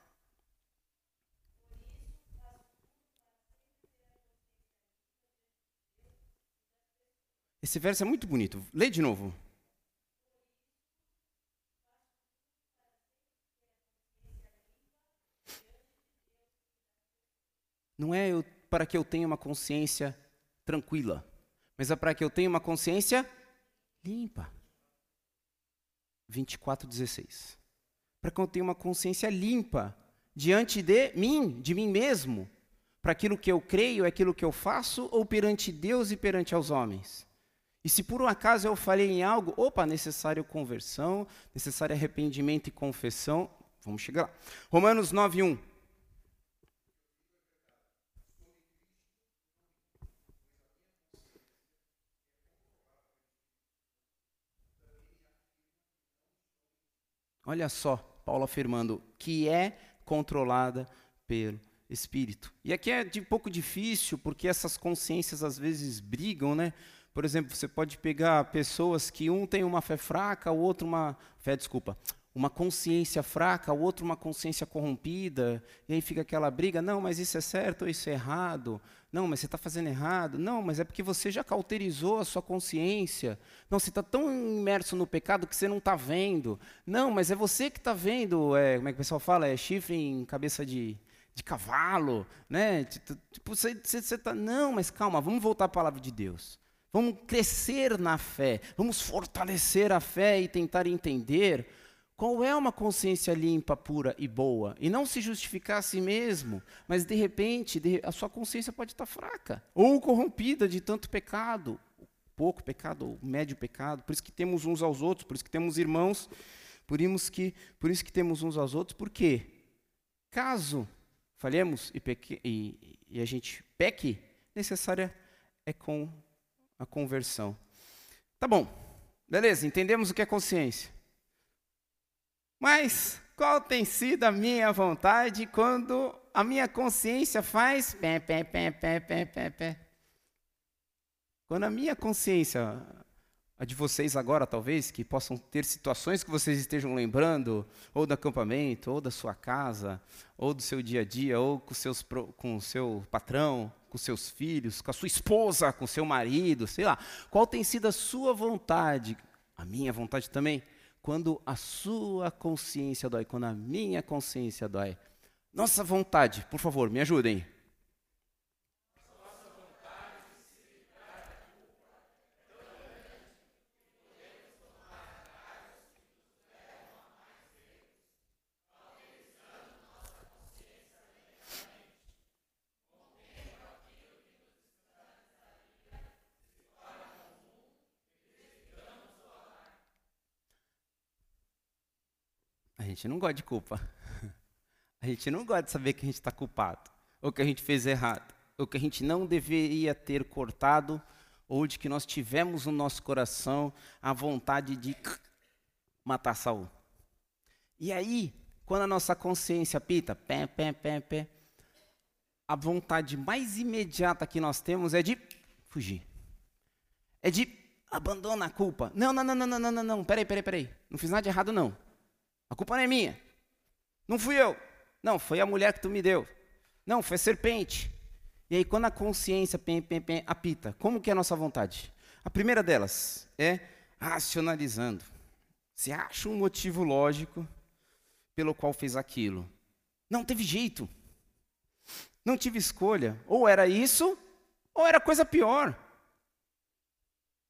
Esse verso é muito bonito. Lê de novo. Não é eu, para que eu tenha uma consciência tranquila, mas é para que eu tenha uma consciência limpa. 24:16. Para que eu tenha uma consciência limpa diante de mim, de mim mesmo, para aquilo que eu creio, é aquilo que eu faço ou perante Deus e perante aos homens. E se por um acaso eu falei em algo, opa, necessário conversão, necessário arrependimento e confissão, vamos chegar lá. Romanos 9, 1. Olha só, Paulo afirmando que é controlada pelo Espírito. E aqui é de um pouco difícil, porque essas consciências às vezes brigam, né? Por exemplo, você pode pegar pessoas que um tem uma fé fraca, o outro uma fé, desculpa, uma consciência fraca, o outro uma consciência corrompida, e aí fica aquela briga, não, mas isso é certo ou isso é errado? Não, mas você está fazendo errado. Não, mas é porque você já cauterizou a sua consciência. Não, você está tão imerso no pecado que você não está vendo. Não, mas é você que está vendo, é, como é que o pessoal fala? É chifre em cabeça de, de cavalo, né? Tipo, você, você, você tá, não, mas calma, vamos voltar à palavra de Deus. Vamos crescer na fé, vamos fortalecer a fé e tentar entender qual é uma consciência limpa, pura e boa. E não se justificar a si mesmo, mas de repente a sua consciência pode estar fraca ou corrompida de tanto pecado, pouco pecado ou médio pecado. Por isso que temos uns aos outros, por isso que temos irmãos, por isso que, por isso que temos uns aos outros. Por quê? Caso falhemos e, peque, e, e a gente peque, necessária é com a conversão. Tá bom, beleza, entendemos o que é consciência. Mas qual tem sido a minha vontade quando a minha consciência faz pé, pé, pé, pé, pé, pé, pé? Quando a minha consciência, a de vocês agora talvez, que possam ter situações que vocês estejam lembrando, ou do acampamento, ou da sua casa, ou do seu dia a dia, ou com, seus, com o seu patrão, com seus filhos, com a sua esposa, com seu marido, sei lá. Qual tem sido a sua vontade? A minha vontade também. Quando a sua consciência dói, quando a minha consciência dói. Nossa vontade, por favor, me ajudem. Gente não gosta de culpa. A gente não gosta de saber que a gente está culpado, ou que a gente fez errado, ou que a gente não deveria ter cortado, ou de que nós tivemos no nosso coração a vontade de matar Saul. E aí, quando a nossa consciência pita, pé, pé, pé, pé, a vontade mais imediata que nós temos é de fugir. É de abandonar a culpa. Não, não, não, não, não, não, não, não. Peraí, peraí, peraí. Não fiz nada de errado, não. A culpa não é minha. Não fui eu. Não, foi a mulher que tu me deu. Não, foi a serpente. E aí, quando a consciência pem, pem, pem, apita, como que é a nossa vontade? A primeira delas é racionalizando. Você acha um motivo lógico pelo qual fez aquilo. Não teve jeito. Não tive escolha. Ou era isso, ou era coisa pior.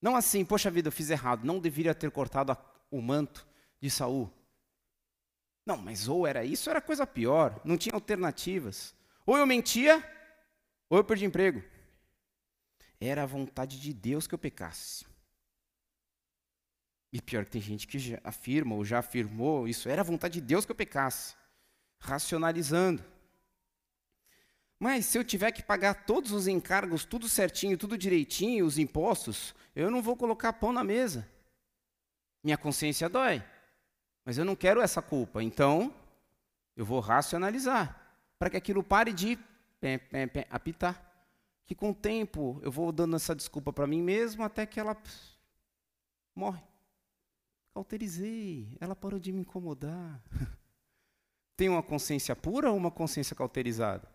Não assim, poxa vida, eu fiz errado, não deveria ter cortado a, o manto de Saul. Não, mas ou era isso, ou era coisa pior, não tinha alternativas. Ou eu mentia, ou eu perdi emprego. Era a vontade de Deus que eu pecasse. E pior que tem gente que afirma ou já afirmou, isso era a vontade de Deus que eu pecasse. Racionalizando. Mas se eu tiver que pagar todos os encargos, tudo certinho, tudo direitinho, os impostos, eu não vou colocar pão na mesa. Minha consciência dói. Mas eu não quero essa culpa. Então, eu vou racionalizar para que aquilo pare de apitar. Que com o tempo eu vou dando essa desculpa para mim mesmo até que ela morre. Cauterizei, ela parou de me incomodar. Tem uma consciência pura ou uma consciência cauterizada?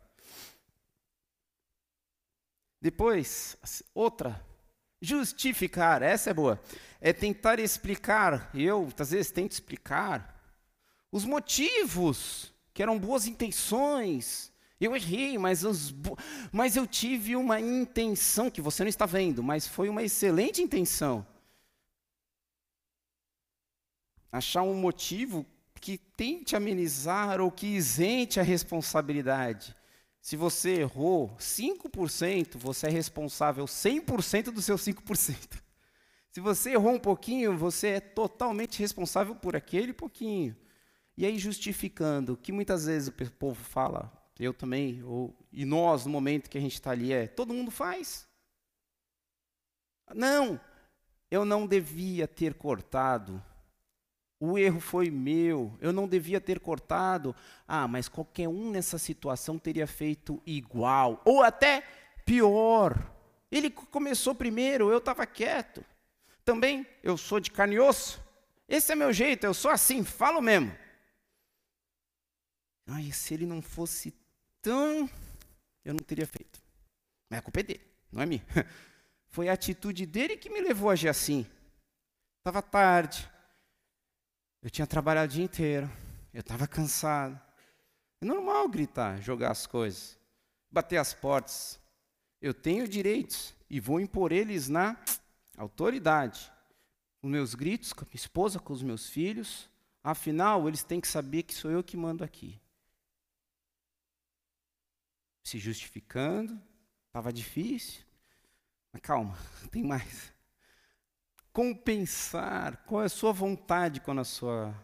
Depois, outra Justificar, essa é boa. É tentar explicar, eu às vezes tento explicar, os motivos, que eram boas intenções. Eu errei, mas, os, mas eu tive uma intenção que você não está vendo, mas foi uma excelente intenção. Achar um motivo que tente amenizar ou que isente a responsabilidade. Se você errou 5%, você é responsável 100% dos seus 5%. Se você errou um pouquinho, você é totalmente responsável por aquele pouquinho. E aí justificando, que muitas vezes o povo fala, eu também, ou, e nós, no momento que a gente está ali, é, todo mundo faz. Não, eu não devia ter cortado o erro foi meu, eu não devia ter cortado. Ah, mas qualquer um nessa situação teria feito igual, ou até pior. Ele começou primeiro, eu estava quieto. Também eu sou de carne e osso. Esse é meu jeito, eu sou assim, falo mesmo. Ai, se ele não fosse tão. Eu não teria feito. Mas a culpa é dele, não é minha. Foi a atitude dele que me levou a agir assim. Estava tarde, eu tinha trabalhado o dia inteiro, eu estava cansado. É normal gritar, jogar as coisas, bater as portas. Eu tenho direitos e vou impor eles na autoridade. Os meus gritos com a minha esposa, com os meus filhos. Afinal, eles têm que saber que sou eu que mando aqui. Se justificando, estava difícil. Mas calma, tem mais compensar? Qual é a sua vontade quando a sua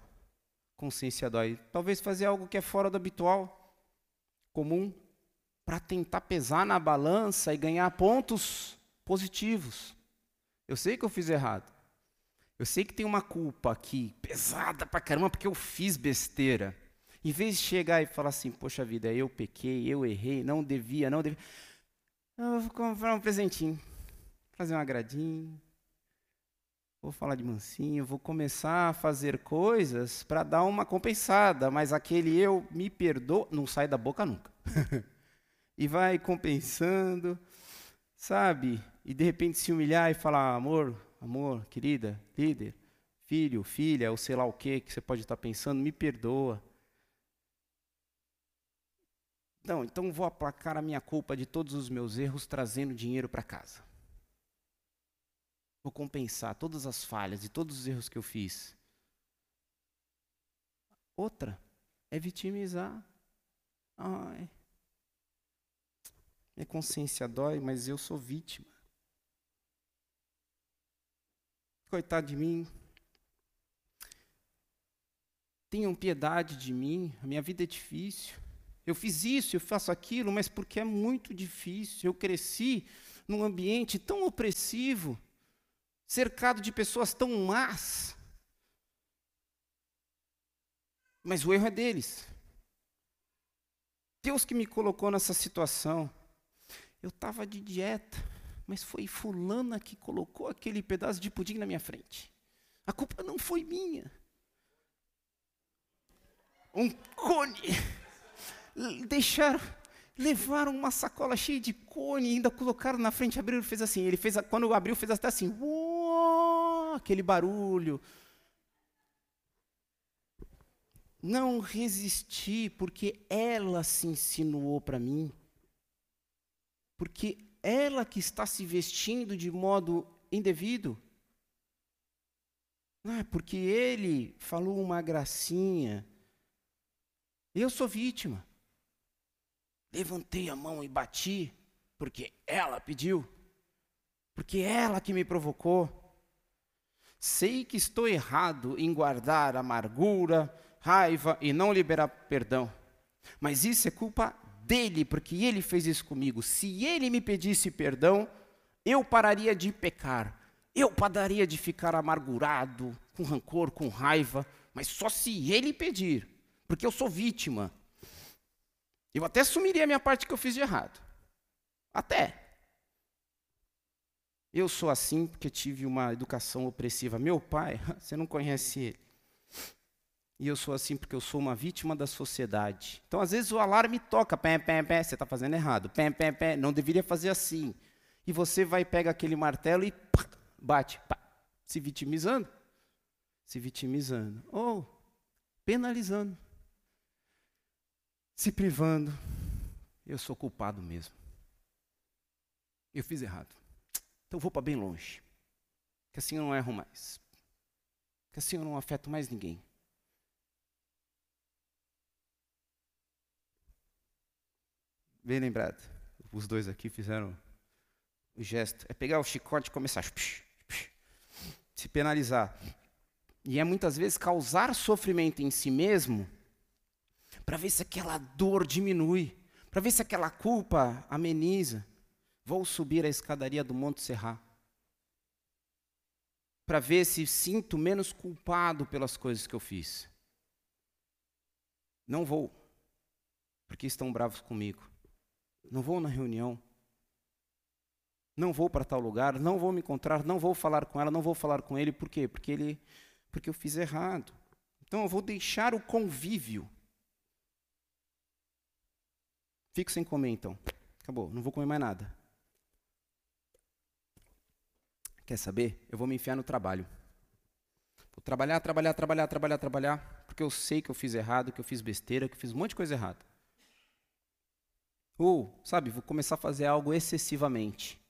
consciência dói? Talvez fazer algo que é fora do habitual, comum, para tentar pesar na balança e ganhar pontos positivos. Eu sei que eu fiz errado. Eu sei que tem uma culpa aqui, pesada pra caramba, porque eu fiz besteira. Em vez de chegar e falar assim, poxa vida, eu pequei, eu errei, não devia, não devia. Eu vou comprar um presentinho, fazer um agradinho, Vou falar de mansinho, vou começar a fazer coisas para dar uma compensada, mas aquele eu me perdoa não sai da boca nunca. e vai compensando, sabe? E de repente se humilhar e falar: amor, amor, querida, líder, filho, filha, ou sei lá o que que você pode estar pensando, me perdoa. Não, então vou aplacar a minha culpa de todos os meus erros trazendo dinheiro para casa. Vou compensar todas as falhas e todos os erros que eu fiz. Outra é vitimizar. Ai, minha consciência dói, mas eu sou vítima. Coitado de mim. tenham piedade de mim, a minha vida é difícil. Eu fiz isso, eu faço aquilo, mas porque é muito difícil. Eu cresci num ambiente tão opressivo, cercado de pessoas tão más. Mas o erro é deles. Deus que me colocou nessa situação. Eu estava de dieta, mas foi fulana que colocou aquele pedaço de pudim na minha frente. A culpa não foi minha. Um cone. Deixaram, levaram uma sacola cheia de cone, ainda colocaram na frente, abriram e fez assim. Ele fez, quando abriu, fez até assim, uou, aquele barulho. Não resisti, porque ela se insinuou para mim. Porque ela que está se vestindo de modo indevido. Ah, porque ele falou uma gracinha. Eu sou vítima. Levantei a mão e bati, porque ela pediu. Porque ela que me provocou. Sei que estou errado em guardar amargura, raiva e não liberar perdão. Mas isso é culpa dele, porque ele fez isso comigo. Se ele me pedisse perdão, eu pararia de pecar. Eu pararia de ficar amargurado, com rancor, com raiva, mas só se ele pedir, porque eu sou vítima. Eu até assumiria a minha parte que eu fiz de errado. Até. Eu sou assim porque tive uma educação opressiva. Meu pai, você não conhece ele. E eu sou assim porque eu sou uma vítima da sociedade. Então, às vezes, o alarme toca, pé, pé, pé, você está fazendo errado, pé, pé, pé, não deveria fazer assim. E você vai, pega aquele martelo e pá, bate, pá, se vitimizando. Se vitimizando. Ou penalizando. Se privando. Eu sou culpado mesmo. Eu fiz errado. Então eu vou para bem longe. Que assim eu não erro mais. Que assim eu não afeto mais ninguém. Bem lembrado. Os dois aqui fizeram o gesto. É pegar o chicote e começar a se penalizar. E é muitas vezes causar sofrimento em si mesmo para ver se aquela dor diminui, para ver se aquela culpa ameniza. Vou subir a escadaria do Monte Serra para ver se sinto menos culpado pelas coisas que eu fiz. Não vou, porque estão bravos comigo. Não vou na reunião. Não vou para tal lugar, não vou me encontrar, não vou falar com ela, não vou falar com ele, por quê? Porque ele porque eu fiz errado. Então eu vou deixar o convívio. Fico sem comer então. Acabou, não vou comer mais nada. Quer saber? Eu vou me enfiar no trabalho. Vou trabalhar, trabalhar, trabalhar, trabalhar, trabalhar, porque eu sei que eu fiz errado, que eu fiz besteira, que eu fiz um monte de coisa errada. Ou, sabe, vou começar a fazer algo excessivamente.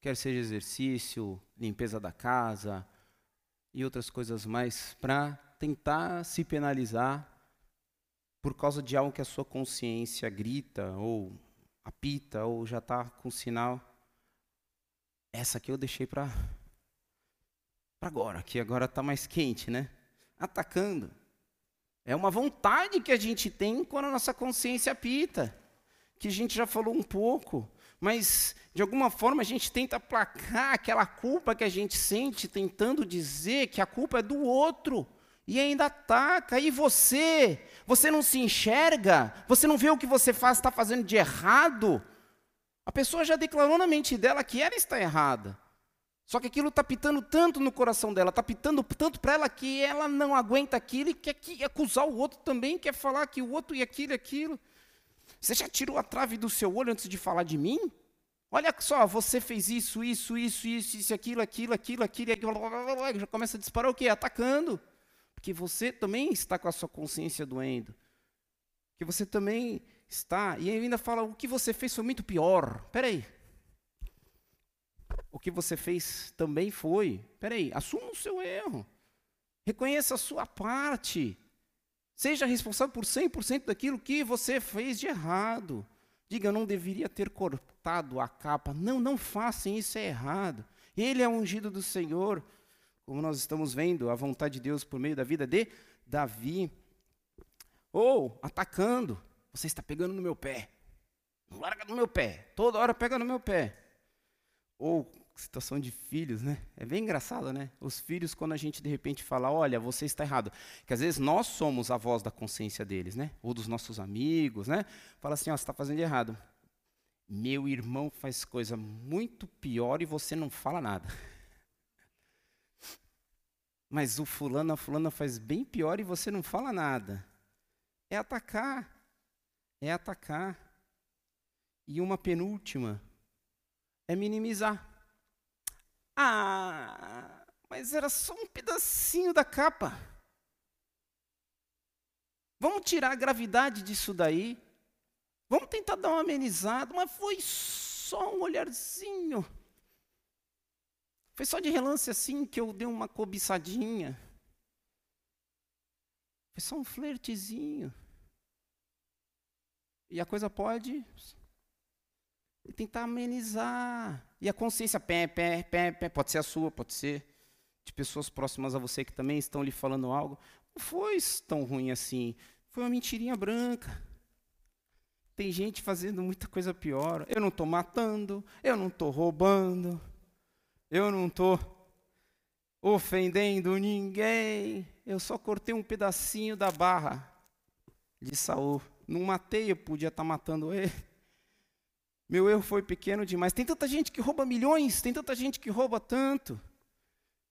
Quer seja exercício, limpeza da casa e outras coisas mais, para tentar se penalizar por causa de algo que a sua consciência grita, ou apita, ou já está com sinal. Essa aqui eu deixei para agora, que agora está mais quente, né? Atacando. É uma vontade que a gente tem quando a nossa consciência apita que a gente já falou um pouco, mas de alguma forma a gente tenta aplacar aquela culpa que a gente sente, tentando dizer que a culpa é do outro. E ainda ataca. E você? Você não se enxerga? Você não vê o que você faz, está fazendo de errado? A pessoa já declarou na mente dela que ela está errada. Só que aquilo está pitando tanto no coração dela, está pitando tanto para ela que ela não aguenta aquilo e quer acusar o outro também, quer falar que o outro e aquilo e aquilo. Você já tirou a trave do seu olho antes de falar de mim? Olha só, você fez isso, isso, isso, isso, isso, aquilo, aquilo, aquilo, aquilo, aquilo, blá, já começa a disparar o quê? Atacando. Porque você também está com a sua consciência doendo. Que você também está, e ainda fala, o que você fez foi muito pior. Espera aí. O que você fez também foi. Espera aí, assuma o seu erro. Reconheça a sua parte. Seja responsável por 100% daquilo que você fez de errado. Diga, eu não deveria ter cortado a capa. Não, não façam isso, é errado. Ele é ungido do Senhor, como nós estamos vendo, a vontade de Deus por meio da vida de Davi. Ou atacando. Você está pegando no meu pé. Larga no meu pé. Toda hora pega no meu pé. Ou situação de filhos, né? É bem engraçado, né? Os filhos, quando a gente de repente fala, olha, você está errado. Que às vezes nós somos a voz da consciência deles, né? Ou dos nossos amigos, né? Fala assim, ó, você está fazendo errado. Meu irmão faz coisa muito pior e você não fala nada. Mas o fulano, a fulana faz bem pior e você não fala nada. É atacar. É atacar. E uma penúltima é minimizar. Ah, mas era só um pedacinho da capa. Vamos tirar a gravidade disso daí. Vamos tentar dar uma amenizada, mas foi só um olharzinho. Foi só de relance assim que eu dei uma cobiçadinha. Foi só um flertezinho. E a coisa pode tentar amenizar. E a consciência, pé, pé, pé, pé, pode ser a sua, pode ser de pessoas próximas a você que também estão lhe falando algo. Não foi tão ruim assim. Foi uma mentirinha branca. Tem gente fazendo muita coisa pior. Eu não estou matando, eu não estou roubando, eu não estou ofendendo ninguém. Eu só cortei um pedacinho da barra de Saul. Não matei, eu podia estar tá matando ele. Meu erro foi pequeno demais. Tem tanta gente que rouba milhões, tem tanta gente que rouba tanto.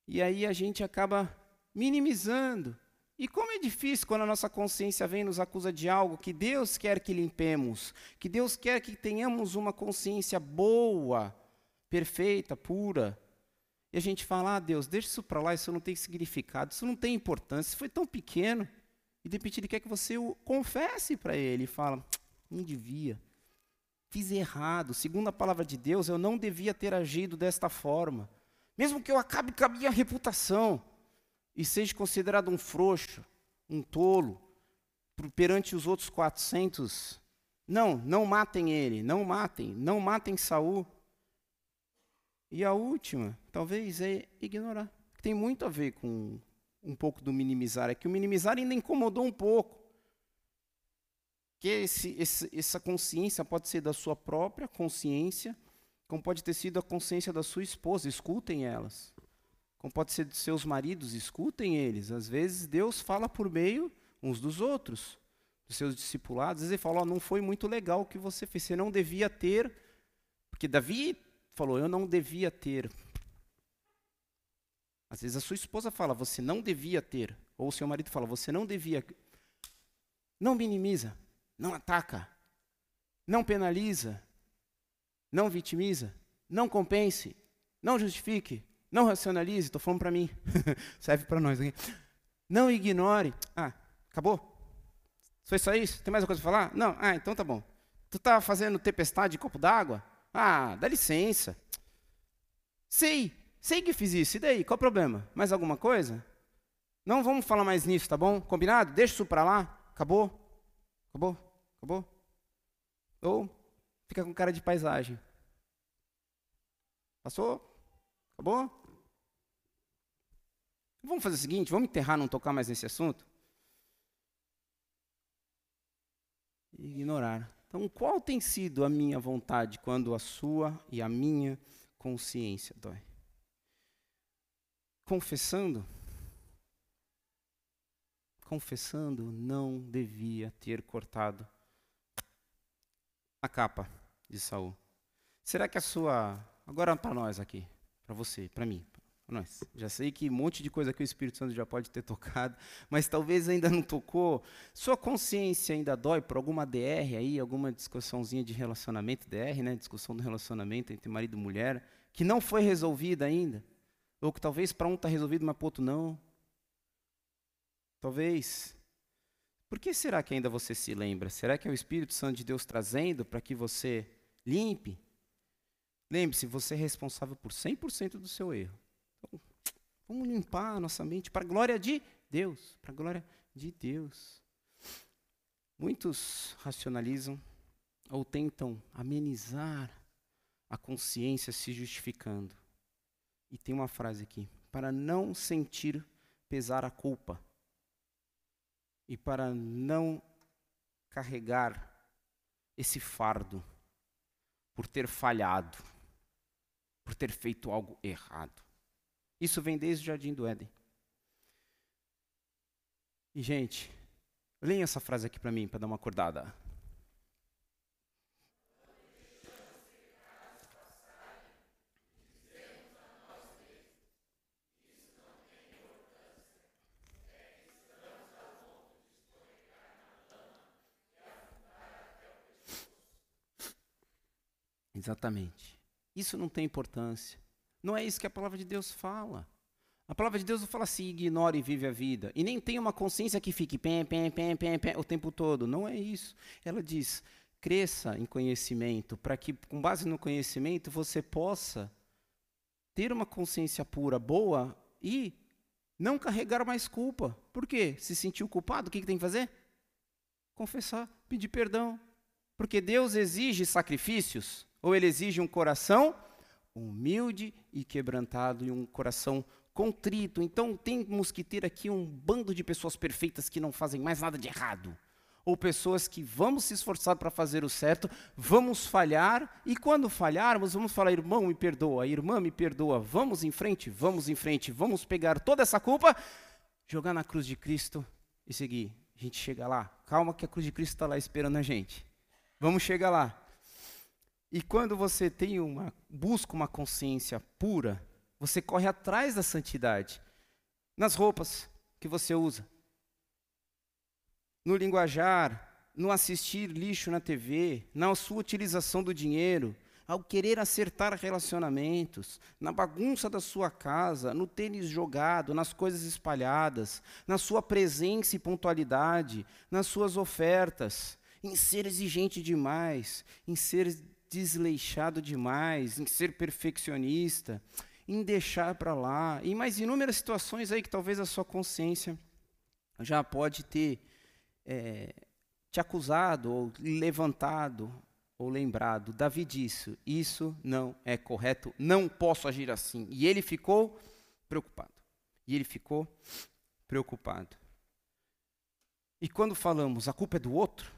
E aí a gente acaba minimizando. E como é difícil quando a nossa consciência vem e nos acusa de algo que Deus quer que limpemos, que Deus quer que tenhamos uma consciência boa, perfeita, pura. E a gente fala: ah, Deus, deixa isso para lá, isso não tem significado, isso não tem importância, isso foi tão pequeno. E de repente ele quer que você o confesse para ele e fala: não devia fiz errado. Segundo a palavra de Deus, eu não devia ter agido desta forma. Mesmo que eu acabe com a minha reputação e seja considerado um frouxo, um tolo, perante os outros 400. Não, não matem ele, não matem, não matem Saul. E a última, talvez, é ignorar. Tem muito a ver com um pouco do minimizar. É que o minimizar ainda incomodou um pouco que esse, esse, essa consciência pode ser da sua própria consciência, como pode ter sido a consciência da sua esposa, escutem elas. Como pode ser dos seus maridos, escutem eles. Às vezes Deus fala por meio uns dos outros, dos seus discipulados. Às vezes ele fala: oh, não foi muito legal o que você fez, você não devia ter. Porque Davi falou: eu não devia ter. Às vezes a sua esposa fala: você não devia ter. Ou o seu marido fala: você não devia. Não minimiza não ataca, não penaliza, não vitimiza, não compense, não justifique, não racionalize. Estou falando para mim, serve para nós aqui. Não ignore. Ah, acabou? Foi só isso? Tem mais alguma coisa para falar? Não? Ah, então tá bom. Tu tá fazendo tempestade de copo d'água? Ah, dá licença. Sei, sei que fiz isso. E daí? Qual o problema? Mais alguma coisa? Não vamos falar mais nisso, tá bom? Combinado? Deixa isso para lá. Acabou? Acabou? Acabou? Ou fica com cara de paisagem. Passou? Acabou? Vamos fazer o seguinte, vamos enterrar, não tocar mais nesse assunto? Ignorar. Então, qual tem sido a minha vontade quando a sua e a minha consciência dói? Confessando? Confessando, não devia ter cortado a capa de Saul. Será que a sua. Agora para nós aqui, para você, para mim, para nós. Já sei que um monte de coisa que o Espírito Santo já pode ter tocado, mas talvez ainda não tocou. Sua consciência ainda dói por alguma DR aí, alguma discussãozinha de relacionamento, DR, né? Discussão do relacionamento entre marido e mulher, que não foi resolvida ainda. Ou que talvez para um está resolvido, mas para outro não. Talvez por que será que ainda você se lembra? Será que é o Espírito Santo de Deus trazendo para que você limpe? Lembre-se, você é responsável por 100% do seu erro. Então, vamos limpar a nossa mente para a glória de Deus, para a glória de Deus. Muitos racionalizam ou tentam amenizar a consciência se justificando. E tem uma frase aqui: para não sentir pesar a culpa e para não carregar esse fardo por ter falhado, por ter feito algo errado. Isso vem desde o jardim do Éden. E, gente, leia essa frase aqui para mim, para dar uma acordada. Exatamente. Isso não tem importância. Não é isso que a palavra de Deus fala. A palavra de Deus não fala assim, ignore e vive a vida. E nem tem uma consciência que fique pem, pem, pem, pem, pem, o tempo todo. Não é isso. Ela diz, cresça em conhecimento, para que, com base no conhecimento, você possa ter uma consciência pura, boa e não carregar mais culpa. Por quê? Se sentiu culpado, o que, que tem que fazer? Confessar, pedir perdão. Porque Deus exige sacrifícios, ou Ele exige um coração humilde e quebrantado, e um coração contrito. Então temos que ter aqui um bando de pessoas perfeitas que não fazem mais nada de errado. Ou pessoas que vamos se esforçar para fazer o certo, vamos falhar, e quando falharmos, vamos falar, irmão, me perdoa, irmã, me perdoa, vamos em frente, vamos em frente, vamos pegar toda essa culpa, jogar na cruz de Cristo e seguir. A gente chega lá, calma que a cruz de Cristo está lá esperando a gente. Vamos chegar lá. E quando você tem uma, busca uma consciência pura, você corre atrás da santidade. Nas roupas que você usa, no linguajar, no assistir lixo na TV, na sua utilização do dinheiro, ao querer acertar relacionamentos, na bagunça da sua casa, no tênis jogado, nas coisas espalhadas, na sua presença e pontualidade, nas suas ofertas, em ser exigente demais, em ser desleixado demais, em ser perfeccionista, em deixar para lá, e mais inúmeras situações aí que talvez a sua consciência já pode ter é, te acusado, ou levantado, ou lembrado. Davi disse: Isso não é correto, não posso agir assim. E ele ficou preocupado. E ele ficou preocupado. E quando falamos a culpa é do outro,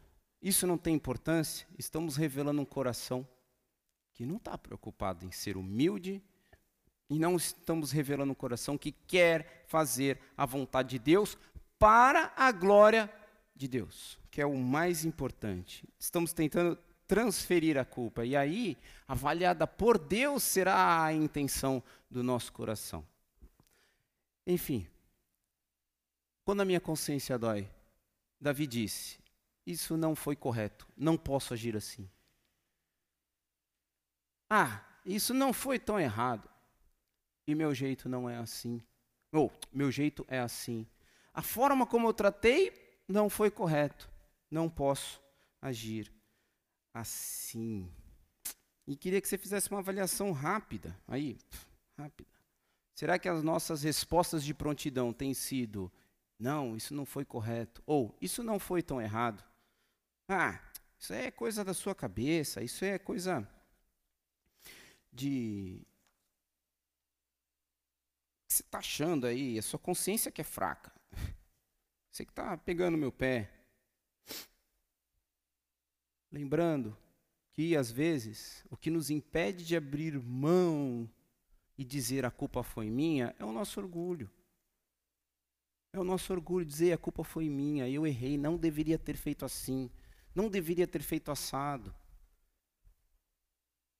isso não tem importância, estamos revelando um coração que não está preocupado em ser humilde e não estamos revelando um coração que quer fazer a vontade de Deus para a glória de Deus, que é o mais importante. Estamos tentando transferir a culpa. E aí, avaliada por Deus, será a intenção do nosso coração. Enfim, quando a minha consciência dói, Davi disse: Isso não foi correto, não posso agir assim. Ah, isso não foi tão errado e meu jeito não é assim. Ou, meu jeito é assim. A forma como eu tratei não foi correto. Não posso agir assim. E queria que você fizesse uma avaliação rápida. Aí, rápida. Será que as nossas respostas de prontidão têm sido: não, isso não foi correto? Ou isso não foi tão errado? Ah, isso é coisa da sua cabeça, isso é coisa de que você está achando aí? A sua consciência que é fraca. Você que está pegando meu pé. Lembrando que, às vezes, o que nos impede de abrir mão e dizer a culpa foi minha é o nosso orgulho. É o nosso orgulho dizer a culpa foi minha, eu errei, não deveria ter feito assim, não deveria ter feito assado.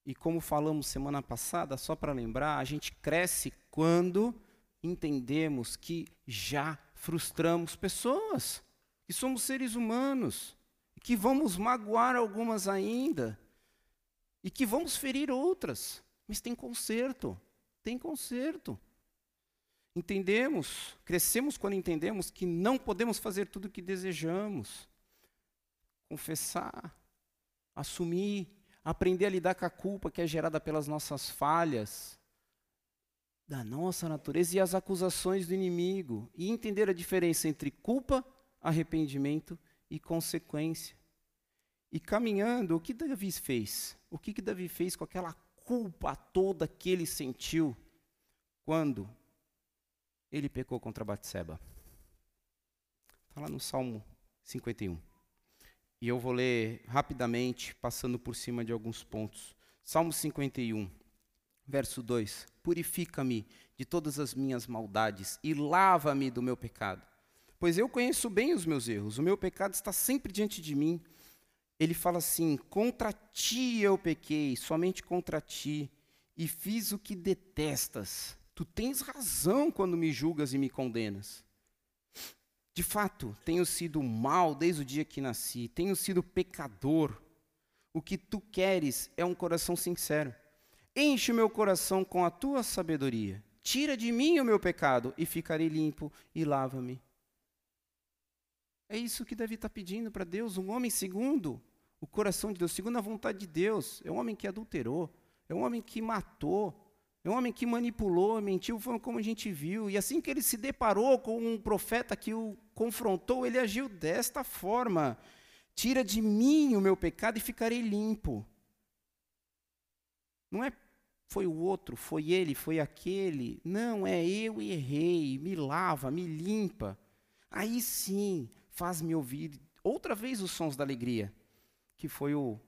E como falamos semana passada, só para lembrar, a gente cresce quando entendemos que já frustramos pessoas, que somos seres humanos, que vamos magoar algumas ainda, e que vamos ferir outras. Mas tem conserto, tem conserto. Entendemos, crescemos quando entendemos que não podemos fazer tudo o que desejamos. Confessar, assumir, aprender a lidar com a culpa que é gerada pelas nossas falhas, da nossa natureza e as acusações do inimigo, e entender a diferença entre culpa, arrependimento e consequência. E caminhando, o que Davi fez? O que, que Davi fez com aquela culpa toda que ele sentiu quando ele pecou contra Batseba? Está lá no Salmo 51. E eu vou ler rapidamente, passando por cima de alguns pontos. Salmo 51, verso 2: Purifica-me de todas as minhas maldades e lava-me do meu pecado. Pois eu conheço bem os meus erros, o meu pecado está sempre diante de mim. Ele fala assim: Contra ti eu pequei, somente contra ti, e fiz o que detestas. Tu tens razão quando me julgas e me condenas. De fato, tenho sido mal desde o dia que nasci, tenho sido pecador. O que tu queres é um coração sincero. Enche o meu coração com a tua sabedoria. Tira de mim o meu pecado e ficarei limpo e lava-me. É isso que Davi está pedindo para Deus, um homem segundo o coração de Deus, segundo a vontade de Deus. É um homem que adulterou, é um homem que matou, é um homem que manipulou, mentiu, foi como a gente viu. E assim que ele se deparou com um profeta que o confrontou, ele agiu desta forma: Tira de mim o meu pecado e ficarei limpo. Não é foi o outro, foi ele, foi aquele. Não, é eu errei, me lava, me limpa. Aí sim, faz-me ouvir outra vez os sons da alegria, que foi o,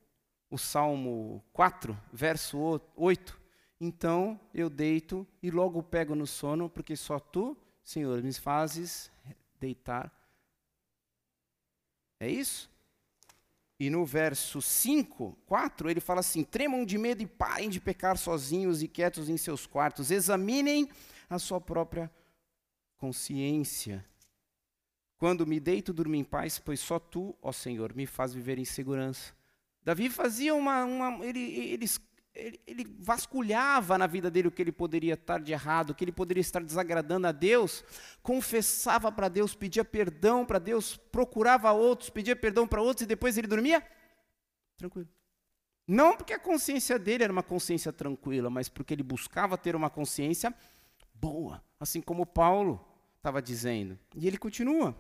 o Salmo 4, verso 8. Então eu deito e logo pego no sono, porque só tu, Senhor, me fazes deitar. É isso? E no verso 5, 4, ele fala assim: tremam de medo e parem de pecar sozinhos e quietos em seus quartos, examinem a sua própria consciência. Quando me deito, durmo em paz, pois só tu, ó Senhor, me faz viver em segurança. Davi fazia uma. uma ele, ele, ele, ele, vasculhava na vida dele o que ele poderia estar de errado, o que ele poderia estar desagradando a Deus, confessava para Deus, pedia perdão para Deus, procurava outros, pedia perdão para outros e depois ele dormia tranquilo. Não porque a consciência dele era uma consciência tranquila, mas porque ele buscava ter uma consciência boa, assim como Paulo estava dizendo. E ele continua.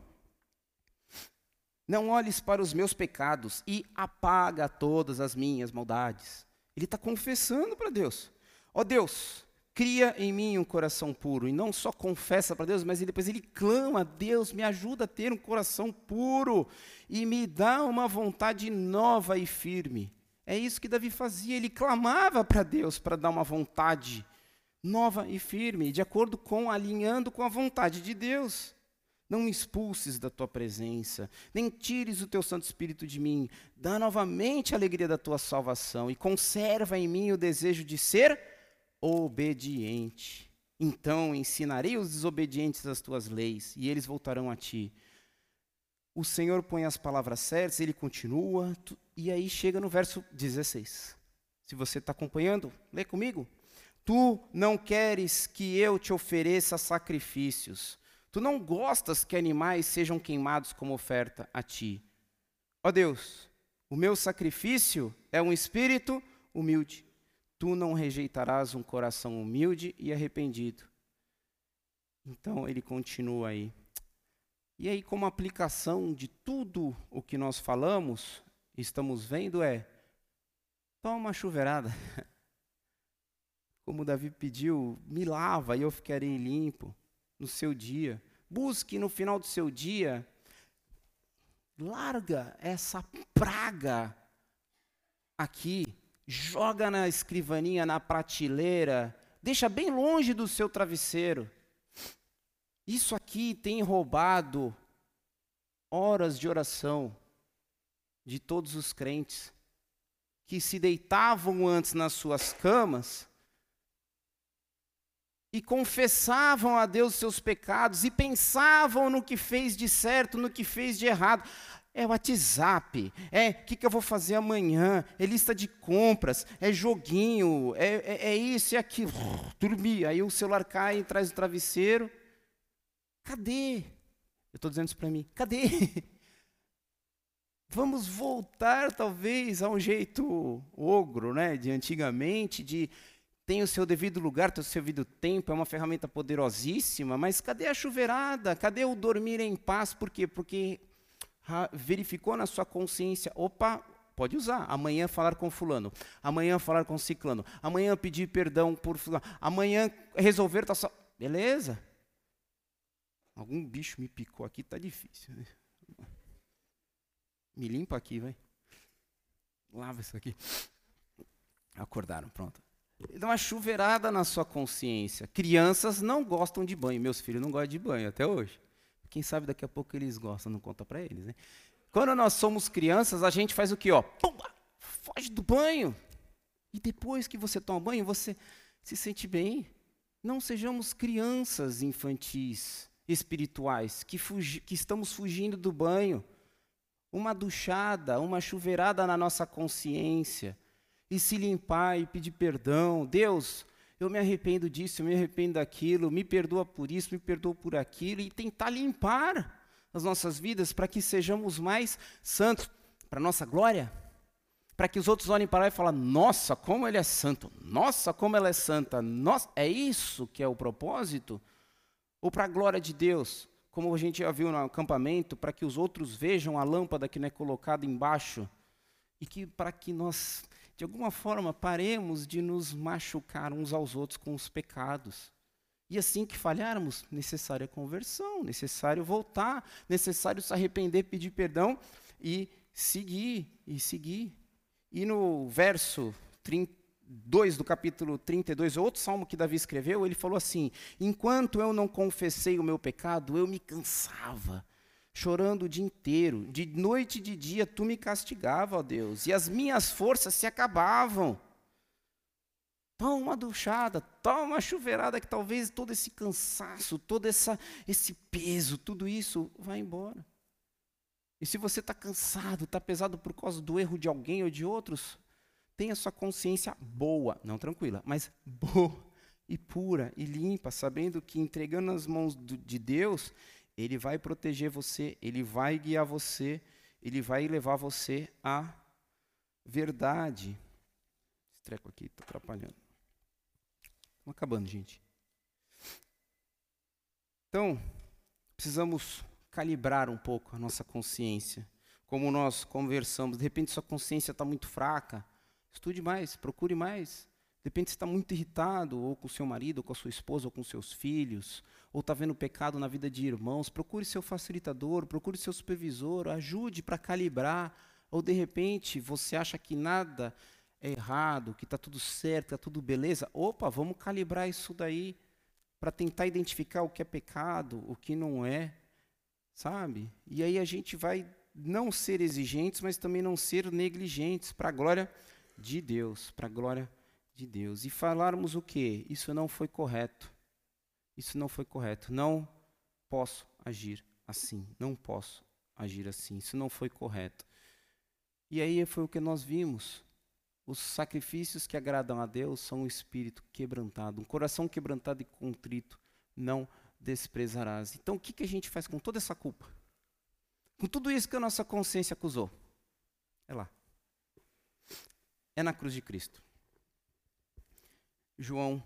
Não olhes para os meus pecados e apaga todas as minhas maldades. Ele está confessando para Deus. Ó oh Deus, cria em mim um coração puro. E não só confessa para Deus, mas depois ele clama: Deus, me ajuda a ter um coração puro e me dá uma vontade nova e firme. É isso que Davi fazia. Ele clamava para Deus para dar uma vontade nova e firme, de acordo com, alinhando com a vontade de Deus. Não me expulses da tua presença, nem tires o teu Santo Espírito de mim. Dá novamente a alegria da tua salvação e conserva em mim o desejo de ser obediente. Então ensinarei os desobedientes as tuas leis e eles voltarão a ti. O Senhor põe as palavras certas, ele continua, e aí chega no verso 16. Se você está acompanhando, lê comigo. Tu não queres que eu te ofereça sacrifícios Tu não gostas que animais sejam queimados como oferta a ti. Ó Deus, o meu sacrifício é um espírito humilde. Tu não rejeitarás um coração humilde e arrependido. Então ele continua aí. E aí, como aplicação de tudo o que nós falamos, estamos vendo é: toma uma chuveirada. Como Davi pediu, me lava e eu ficarei limpo no seu dia. Busque no final do seu dia, larga essa praga aqui, joga na escrivaninha, na prateleira, deixa bem longe do seu travesseiro. Isso aqui tem roubado horas de oração de todos os crentes que se deitavam antes nas suas camas e confessavam a Deus seus pecados e pensavam no que fez de certo, no que fez de errado. É WhatsApp, é o que, que eu vou fazer amanhã, é lista de compras, é joguinho, é, é, é isso é aquilo. Dormir, aí o celular cai atrás do travesseiro. Cadê? Eu estou dizendo isso para mim, cadê? Vamos voltar, talvez, a um jeito ogro, né, de antigamente, de tem o seu devido lugar, tem o seu devido tempo, é uma ferramenta poderosíssima, mas cadê a chuveirada? Cadê o dormir em paz? Por quê? Porque verificou na sua consciência, opa, pode usar. Amanhã falar com fulano, amanhã falar com ciclano, amanhã pedir perdão por fulano, amanhã resolver tá só, beleza? Algum bicho me picou aqui, tá difícil. Né? Me limpa aqui, vai. Lava isso aqui. Acordaram, pronto. Dá uma chuveirada na sua consciência. Crianças não gostam de banho. Meus filhos não gostam de banho até hoje. Quem sabe daqui a pouco eles gostam, não conta para eles, né? Quando nós somos crianças, a gente faz o quê, ó? Pumba! Foge do banho. E depois que você toma banho, você se sente bem. Não sejamos crianças infantis, espirituais, que, fugi que estamos fugindo do banho. Uma duchada, uma chuveirada na nossa consciência. E se limpar e pedir perdão. Deus, eu me arrependo disso, eu me arrependo daquilo, me perdoa por isso, me perdoa por aquilo. E tentar limpar as nossas vidas para que sejamos mais santos, para nossa glória para que os outros olhem para lá e falem: Nossa, como ele é santo! Nossa, como ela é santa! Nossa, é isso que é o propósito? Ou para a glória de Deus, como a gente já viu no acampamento, para que os outros vejam a lâmpada que não é colocada embaixo e que para que nós, de alguma forma, paremos de nos machucar uns aos outros com os pecados. E assim que falharmos, necessária conversão, necessário voltar, necessário se arrepender, pedir perdão e seguir, e seguir. E no verso 2 do capítulo 32, outro salmo que Davi escreveu, ele falou assim: Enquanto eu não confessei o meu pecado, eu me cansava, chorando o dia inteiro. De noite e de dia tu me castigava, ó Deus, e as minhas forças se acabavam. Toma uma duchada, toma uma chuveirada, que talvez todo esse cansaço, todo essa, esse peso, tudo isso vai embora. E se você está cansado, está pesado por causa do erro de alguém ou de outros, tenha sua consciência boa, não tranquila, mas boa e pura e limpa, sabendo que entregando nas mãos do, de Deus, Ele vai proteger você, Ele vai guiar você, Ele vai levar você à verdade. Esse treco aqui está atrapalhando. Estamos acabando, gente. Então, precisamos calibrar um pouco a nossa consciência. Como nós conversamos, de repente sua consciência está muito fraca, estude mais, procure mais. De repente você está muito irritado, ou com seu marido, ou com a sua esposa, ou com seus filhos, ou está vendo pecado na vida de irmãos, procure seu facilitador, procure seu supervisor, ajude para calibrar. Ou de repente você acha que nada é errado, que está tudo certo, está tudo beleza. Opa, vamos calibrar isso daí para tentar identificar o que é pecado, o que não é sabe? E aí a gente vai não ser exigentes, mas também não ser negligentes, para a glória de Deus, para a glória de Deus. E falarmos o quê? Isso não foi correto. Isso não foi correto. Não posso agir assim. Não posso agir assim. Isso não foi correto. E aí foi o que nós vimos. Os sacrifícios que agradam a Deus são um espírito quebrantado, um coração quebrantado e contrito não desprezarás. Então, o que, que a gente faz com toda essa culpa? Com tudo isso que a nossa consciência acusou? É lá. É na cruz de Cristo. João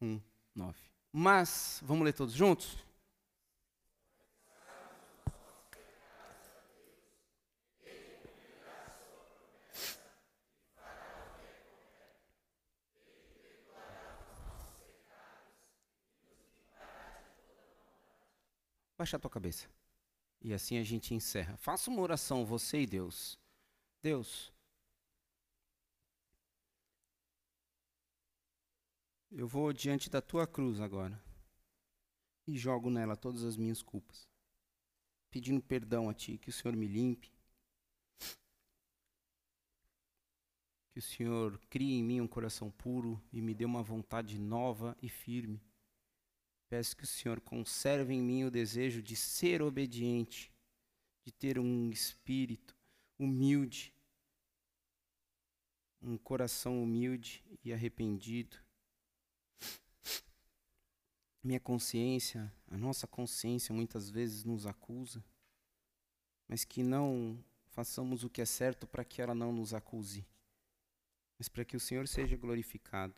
1, 9. Mas, vamos ler todos juntos? Baixa a tua cabeça. E assim a gente encerra. Faça uma oração, você e Deus. Deus, eu vou diante da tua cruz agora e jogo nela todas as minhas culpas, pedindo perdão a ti, que o Senhor me limpe, que o Senhor crie em mim um coração puro e me dê uma vontade nova e firme Peço que o Senhor conserve em mim o desejo de ser obediente, de ter um espírito humilde, um coração humilde e arrependido. Minha consciência, a nossa consciência muitas vezes nos acusa, mas que não façamos o que é certo para que ela não nos acuse, mas para que o Senhor seja glorificado.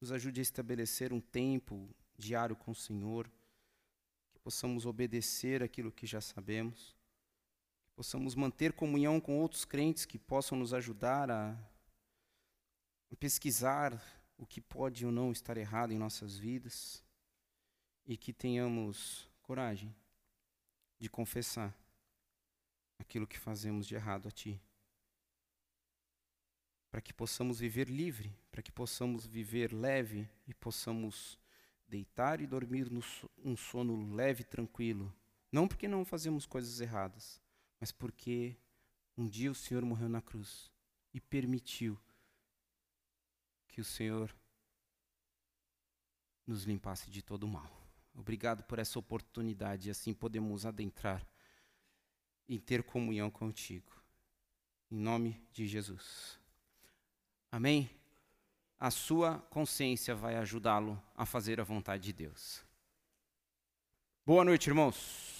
Nos ajude a estabelecer um tempo diário com o Senhor, que possamos obedecer aquilo que já sabemos, que possamos manter comunhão com outros crentes que possam nos ajudar a pesquisar o que pode ou não estar errado em nossas vidas e que tenhamos coragem de confessar aquilo que fazemos de errado a Ti. Para que possamos viver livre, para que possamos viver leve e possamos deitar e dormir um sono leve e tranquilo. Não porque não fazemos coisas erradas, mas porque um dia o Senhor morreu na cruz e permitiu que o Senhor nos limpasse de todo o mal. Obrigado por essa oportunidade e assim podemos adentrar e ter comunhão contigo. Em nome de Jesus. Amém? A sua consciência vai ajudá-lo a fazer a vontade de Deus. Boa noite, irmãos.